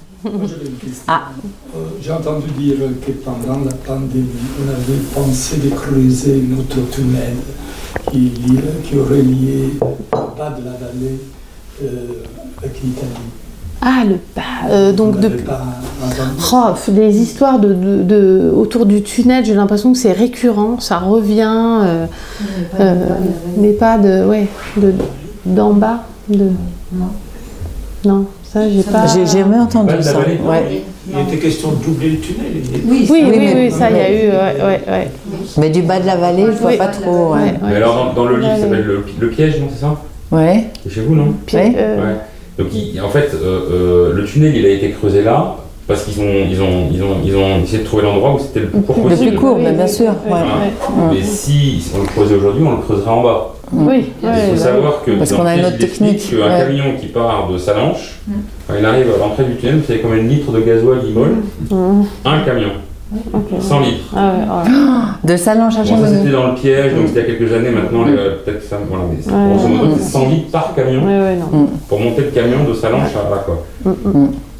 Speaker 2: Ah.
Speaker 5: Euh, J'ai entendu dire que pendant la pandémie, on avait pensé de creuser un autre tunnel qui, qui aurait lié le bas de la vallée euh, avec l'Italie.
Speaker 3: Ah, le bas. euh, donc, depuis. Oh, les histoires de, de- de- autour du tunnel, j'ai l'impression que c'est récurrent, ça revient, euh, euh, mais pas de, ouais, de d'en bas, de. Non, ça j'ai pas.
Speaker 2: J'ai jamais entendu ça.
Speaker 4: vallée,
Speaker 2: Ouais.
Speaker 5: Il était question de doubler le tunnel.
Speaker 3: Oui, oui, oui,
Speaker 2: mais-
Speaker 3: ça il y a eu, ouais, ouais, ouais.
Speaker 2: Mais du bas de la vallée, je vois
Speaker 3: Oui.
Speaker 2: pas trop. Ouais.
Speaker 3: Ouais,
Speaker 4: Mais alors, dans, dans le livre, ça s'appelle le, le piège, non, c'est ça?
Speaker 2: Ouais.
Speaker 4: C'est chez vous, non?
Speaker 2: Ouais.
Speaker 3: euh,
Speaker 4: Ouais. Donc il- en fait, euh, euh, le tunnel il a été creusé là parce qu'ils ont, ils ont, ils ont, ils ont essayé de trouver l'endroit où c'était le plus court
Speaker 2: Le
Speaker 4: possible.
Speaker 2: plus court,
Speaker 3: Oui,
Speaker 2: mais
Speaker 3: oui,
Speaker 2: bien
Speaker 3: oui,
Speaker 2: sûr.
Speaker 3: oui,
Speaker 2: ouais.
Speaker 3: Ouais.
Speaker 4: Mais si on le creusait aujourd'hui, on le creuserait en bas.
Speaker 3: Oui, ouais,
Speaker 4: il faut savoir que
Speaker 2: Parce
Speaker 4: dans
Speaker 2: qu'on a une autre technique,
Speaker 4: qu'un
Speaker 2: ouais.
Speaker 4: camion qui part de Salanches, quand il arrive à l'entrée du tunnel, vous savez combien de litres de gasoil il
Speaker 3: oui. Mmh,
Speaker 4: Un camion,
Speaker 3: ok.
Speaker 4: 100 litres.
Speaker 3: Ah ouais, ouais.
Speaker 2: De Salange à
Speaker 4: Bon, ça
Speaker 2: Chamonix.
Speaker 4: c'était dans le piège, donc c'était il y a quelques années, maintenant peut-être que ça. Voilà, mais c'est-
Speaker 3: Ouais.
Speaker 4: grosso modo, c'est 100 litres par camion
Speaker 3: Ouais, ouais, non.
Speaker 4: pour monter le camion de Salanches à là quoi.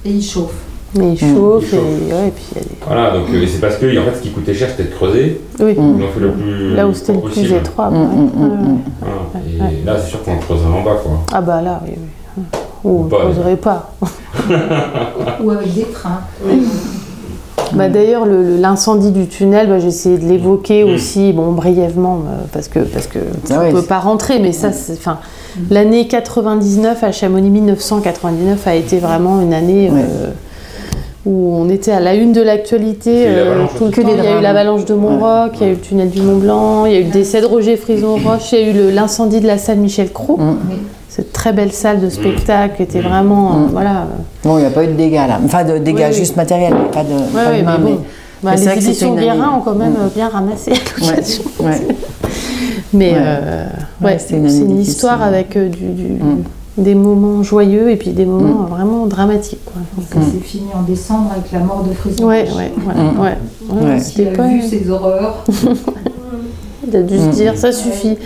Speaker 6: Et il chauffe.
Speaker 3: Mais il chauffe,
Speaker 4: Il chauffe.
Speaker 3: et, ouais, et puis il y a des-
Speaker 4: Voilà, donc euh, c'est parce que en fait ce qui coûtait cher c'était de creuser,
Speaker 3: Oui,
Speaker 2: Mm.
Speaker 4: le plus
Speaker 3: là où c'était le plus
Speaker 4: possible.
Speaker 3: étroit.
Speaker 2: Mm, mm, mm,
Speaker 3: Ouais,
Speaker 2: mm.
Speaker 4: Et là c'est sûr qu'on le creuserait en bas quoi.
Speaker 3: Ah bah là, oui, oui. Ou on ne
Speaker 4: Pas,
Speaker 3: poserait pas.
Speaker 6: Ou avec des trains.
Speaker 3: Bah, D'ailleurs, le- le- l'incendie du tunnel, bah, j'ai essayé de l'évoquer
Speaker 4: Mm.
Speaker 3: aussi, bon, brièvement, euh, parce que parce que
Speaker 2: Ah
Speaker 3: on
Speaker 2: ouais,
Speaker 3: peut pas rentrer, mais ça, c'est, enfin, l'année 99 à Chamonix 1999 a été vraiment une année
Speaker 2: Ouais.
Speaker 3: euh, où on était à la une de l'actualité. Euh.
Speaker 2: Que
Speaker 3: Il y a eu l'avalanche de Mont-Roch, il y a eu le tunnel du Mont-Blanc, il y a eu le décès de Roger Frison-Roche, il y a eu l'incendie de la salle Michel Cros.
Speaker 2: Mm.
Speaker 3: Cette très belle salle de spectacle qui était vraiment. euh,
Speaker 2: Mm.
Speaker 3: voilà.
Speaker 2: Bon, il n'y a pas eu de dégâts là. Enfin, de dégâts
Speaker 3: Oui, oui.
Speaker 2: juste matériels, mais pas de
Speaker 3: Ouais,
Speaker 2: pas humains,
Speaker 3: mais bon. Bah,
Speaker 2: mais
Speaker 3: les éditions Guérin ont quand même
Speaker 2: Mm.
Speaker 3: euh, bien ramassé à
Speaker 2: Ouais,
Speaker 3: l'occasion.
Speaker 2: ouais.
Speaker 3: Mais
Speaker 2: Ouais.
Speaker 3: euh,
Speaker 2: Ouais,
Speaker 3: ouais,
Speaker 2: c'était
Speaker 3: c'est
Speaker 2: une
Speaker 3: histoire avec euh, du, du-
Speaker 2: Mm.
Speaker 3: Des moments joyeux et puis des moments euh, vraiment dramatiques. Quoi. Donc,
Speaker 6: Ça s'est fini en décembre avec la mort de Frison.
Speaker 3: ouais, ouais, ouais,
Speaker 2: Mm.
Speaker 3: ouais. Ouais,
Speaker 2: Ouais.
Speaker 6: Il a
Speaker 3: pas.
Speaker 6: vu ces horreurs.
Speaker 3: Il a dû se
Speaker 2: Mm.
Speaker 3: dire, ça suffit.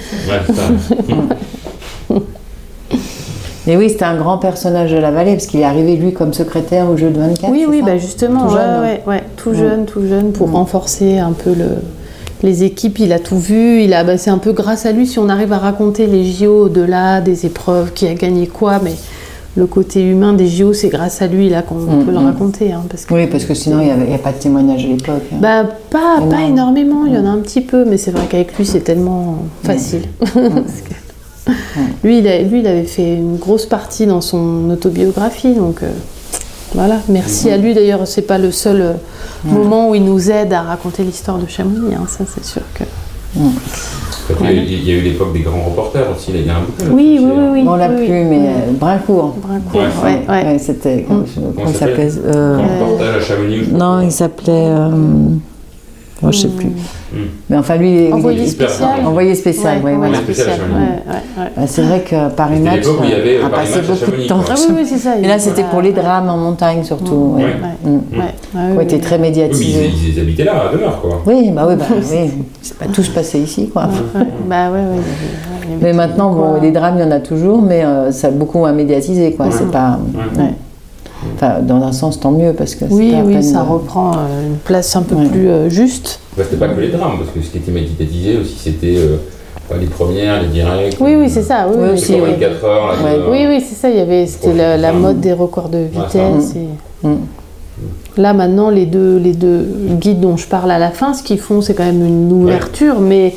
Speaker 2: Et oui, c'était un grand personnage de la vallée, parce qu'il est arrivé, lui, comme secrétaire au jeu de 24.
Speaker 3: Oui, oui,
Speaker 2: ça
Speaker 3: bah justement,
Speaker 2: Tout jeune,
Speaker 3: ouais, ouais, tout
Speaker 2: Mm.
Speaker 3: jeune, tout jeune, pour
Speaker 2: Mm.
Speaker 3: renforcer un peu le, les équipes. Il a tout vu. Il a, bah, c'est un peu grâce à lui si on arrive à raconter les JO au-delà des épreuves, qui a gagné quoi, mais le côté humain des JO, c'est grâce à lui là qu'on
Speaker 2: Mm,
Speaker 3: peut le
Speaker 2: mm.
Speaker 3: raconter, hein, parce que
Speaker 2: Oui, parce que sinon, il n'y a pas de témoignage à l'époque. hein.
Speaker 3: Bah, pas, pas
Speaker 2: Énorme.
Speaker 3: énormément, il y en a un petit peu, mais c'est vrai qu'avec lui, c'est tellement facile. Parce que lui, il a- lui, il avait fait une grosse partie dans son autobiographie, donc euh, voilà. Merci à lui, d'ailleurs, c'est pas le seul euh, moment où il nous aide à raconter l'histoire de Chamonix, hein, ça c'est sûr que.
Speaker 4: Y a Il y a eu l'époque des grands reporters aussi, il y a un bouquin.
Speaker 3: Oui, oui, oui, oui.
Speaker 2: on l'a
Speaker 3: oui,
Speaker 2: plus,
Speaker 3: oui.
Speaker 2: mais euh, Brincourt.
Speaker 3: Brincourt,
Speaker 4: Ouais.
Speaker 3: ouais, ouais.
Speaker 2: Ouais, c'était. Comment, comment il s'appelait
Speaker 4: s'appelle
Speaker 2: euh,
Speaker 4: Grand reportage à Chamonix.
Speaker 2: Non, il s'appelait. euh, oh, je sais plus.
Speaker 4: Hmm.
Speaker 2: Mais enfin, lui, il-
Speaker 3: Envoyé spécial.
Speaker 2: Envoyé spécial,
Speaker 3: Ouais,
Speaker 2: oui,
Speaker 3: envoyé
Speaker 2: voilà.
Speaker 4: spécial,
Speaker 3: ouais, ouais, ouais.
Speaker 2: Bah, c'est vrai que Paris Match
Speaker 4: l'époque où il y avait, euh,
Speaker 2: a
Speaker 4: Paris
Speaker 2: passé
Speaker 4: Match à
Speaker 2: beaucoup de temps.
Speaker 3: Ah oui, oui, c'est ça.
Speaker 2: Et là, c'était pour les drames en montagne surtout. ouais.
Speaker 4: Ouais.
Speaker 3: Ouais, ouais,
Speaker 2: Qui
Speaker 3: ouais,
Speaker 2: étaient
Speaker 3: oui.
Speaker 2: très
Speaker 4: Oui, mais
Speaker 2: médiatisés.
Speaker 4: ils, ils habitaient là, à demeure, quoi.
Speaker 2: Oui, bah oui, bah oui. C'est pas tout se passé ici, quoi.
Speaker 3: Ouais, bah ouais, ouais, ouais, y avait
Speaker 2: Mais maintenant, bon, les drames, il y en a toujours, mais euh, ça a beaucoup moins médiatisé, quoi.
Speaker 4: Ouais.
Speaker 2: C'est pas. Enfin, dans un sens, tant mieux, parce que
Speaker 3: Oui, oui,
Speaker 2: peine
Speaker 3: ça
Speaker 2: de-
Speaker 3: reprend euh, une place un peu
Speaker 2: Ouais.
Speaker 3: plus euh, juste.
Speaker 4: Bah, c'était pas que les drames, parce que ce qui était médiatisé aussi, c'était euh, les premières, les directs.
Speaker 3: Oui, oui, c'est ça. Oui,
Speaker 2: Oui,
Speaker 3: oui,
Speaker 2: aussi,
Speaker 4: C'est
Speaker 3: c'est-
Speaker 4: pas
Speaker 2: oui.
Speaker 4: 24 heures, là.
Speaker 2: Ouais.
Speaker 3: oui, oui, c'est ça. Il y avait, c'était la, mode des records de vitesse. et-
Speaker 2: Mm.
Speaker 3: Là, maintenant, les deux, les deux guides dont je parle à la fin, ce qu'ils font, c'est quand même une ouverture, mais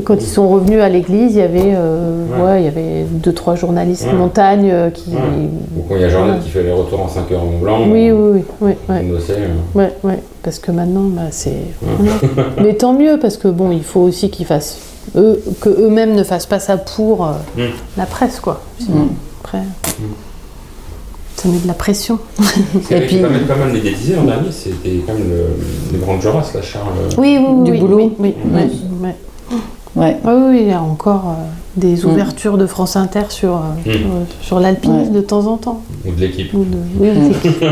Speaker 3: quand ils sont revenus à l'église, il y avait, euh,
Speaker 4: Ouais.
Speaker 3: ouais, il y avait deux, trois journalistes
Speaker 4: Ouais.
Speaker 3: montagne euh, qui.
Speaker 4: Ouais. Ou quand il y a Jeannette qui fait les retours en 5 heures en blanc.
Speaker 3: Oui, oui, oui, oui, ouais.
Speaker 4: On bossait, euh,
Speaker 3: Ouais, ouais, parce que maintenant, bah, c'est. Mais tant mieux, parce que bon, il faut aussi qu'ils fassent. Eux, que eux-mêmes ne fassent pas ça pour euh,
Speaker 4: Mm.
Speaker 3: la presse, quoi. Sinon, après, ça met de la pression.
Speaker 2: Et puis-
Speaker 4: pas mal, pas mal médiatisé l'an dernier, c'était quand même le, le Grand Joras, là, Charles.
Speaker 3: Oui, oui, oui.
Speaker 2: Du
Speaker 3: oui,
Speaker 2: boulot.
Speaker 3: Oui, oui,
Speaker 4: Mm.
Speaker 3: Ouais. Ah oui, il y a encore euh, des ouvertures de France Inter sur, euh,
Speaker 4: Mm.
Speaker 3: sur, sur l'alpinisme de temps en temps.
Speaker 4: Ou de l'équipe.
Speaker 3: Ou de- Oui, ouais,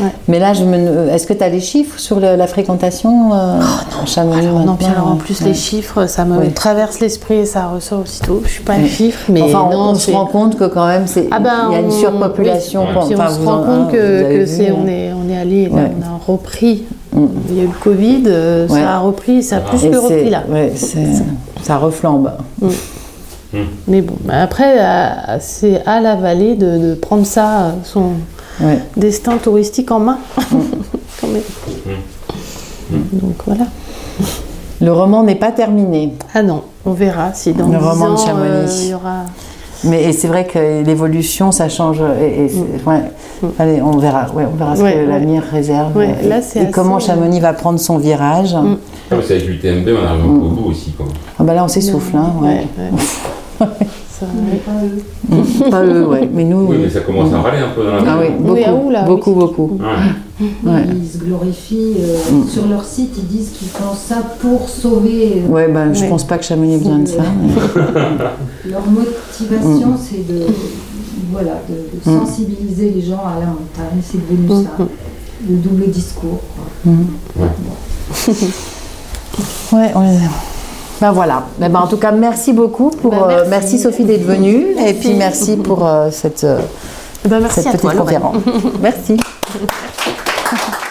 Speaker 3: ouais.
Speaker 2: Mais là, je me... est-ce que tu as les chiffres sur le- la fréquentation euh, à Chamonix
Speaker 3: Alors, non, puis alors en plus,
Speaker 2: Ouais.
Speaker 3: les chiffres, ça me
Speaker 2: Ouais.
Speaker 3: traverse l'esprit et ça ressort aussitôt. Je suis pas un chiffre, mais
Speaker 2: Enfin, on,
Speaker 3: non,
Speaker 2: on se rend compte que quand même, c'est
Speaker 3: Ah ben,
Speaker 2: il y a une
Speaker 3: on-
Speaker 2: surpopulation.
Speaker 4: oui.
Speaker 2: enfin,
Speaker 3: on se rend
Speaker 2: en-
Speaker 3: compte
Speaker 2: hein,
Speaker 3: que, que
Speaker 2: vu,
Speaker 3: c'est,
Speaker 2: hein.
Speaker 3: on est, on est allé, là,
Speaker 2: Ouais.
Speaker 3: on a repris.
Speaker 2: Mm.
Speaker 3: Il y a eu le Covid, euh,
Speaker 2: Ouais.
Speaker 3: ça a repris, ça a plus
Speaker 2: Et
Speaker 3: que repris là.
Speaker 2: ouais, ça reflambe.
Speaker 3: Mais bon, bah, après, c'est à la vallée de, de prendre ça, euh, son
Speaker 2: Ouais.
Speaker 3: destin touristique en main. Quand même. Donc voilà.
Speaker 2: Le roman n'est pas terminé.
Speaker 3: Ah non, on verra si dans
Speaker 2: Le
Speaker 3: 10
Speaker 2: roman de
Speaker 3: ans,
Speaker 2: Chamonix.
Speaker 3: euh, il y aura...
Speaker 2: Mais c'est vrai que l'évolution, ça change. Et, et c'est- ouais. Allez, on verra. Ouais, on verra ce
Speaker 3: Mm. Ouais,
Speaker 2: que
Speaker 3: ouais.
Speaker 2: l'avenir réserve.
Speaker 3: Ouais,
Speaker 2: et,
Speaker 3: là, c'est
Speaker 2: et
Speaker 3: assez-
Speaker 2: comment Chamonix va prendre son virage.
Speaker 3: Mm.
Speaker 4: Ah, c'est avec l'UTMB, on arrive un peu au bout aussi, quoi.
Speaker 2: Ah bah là, on s'essouffle. Hein, ouais.
Speaker 3: Ouais, ouais. Ça,
Speaker 6: pas eux.
Speaker 2: Pas eux, ouais. Mais nous.
Speaker 4: Oui, mais ça commence à râler un peu dans la
Speaker 2: Ah oui, beaucoup,
Speaker 3: Oui, ah, oui.
Speaker 2: beaucoup, beaucoup.
Speaker 4: Ouais.
Speaker 2: Ouais.
Speaker 6: Ils se glorifient. euh, Sur leur site, ils disent qu'ils font ça pour sauver. euh,
Speaker 2: Ouais, ben, je pense pas que Chamonix ait besoin de ça. mais-
Speaker 6: Leur motivation, c'est de, voilà, de, de
Speaker 2: Mm.
Speaker 6: sensibiliser les gens à la montagne. C'est devenu ça. Le double discours. quoi.
Speaker 2: Ouais, ouais. Ben voilà. Eh ben, en tout cas, merci beaucoup pour.
Speaker 3: Ben,
Speaker 2: euh,
Speaker 3: merci.
Speaker 2: Sophie d'être venue. Et puis merci pour euh, cette,
Speaker 3: ben, merci
Speaker 2: cette
Speaker 3: à
Speaker 2: petite
Speaker 3: toi,
Speaker 2: conférence. merci.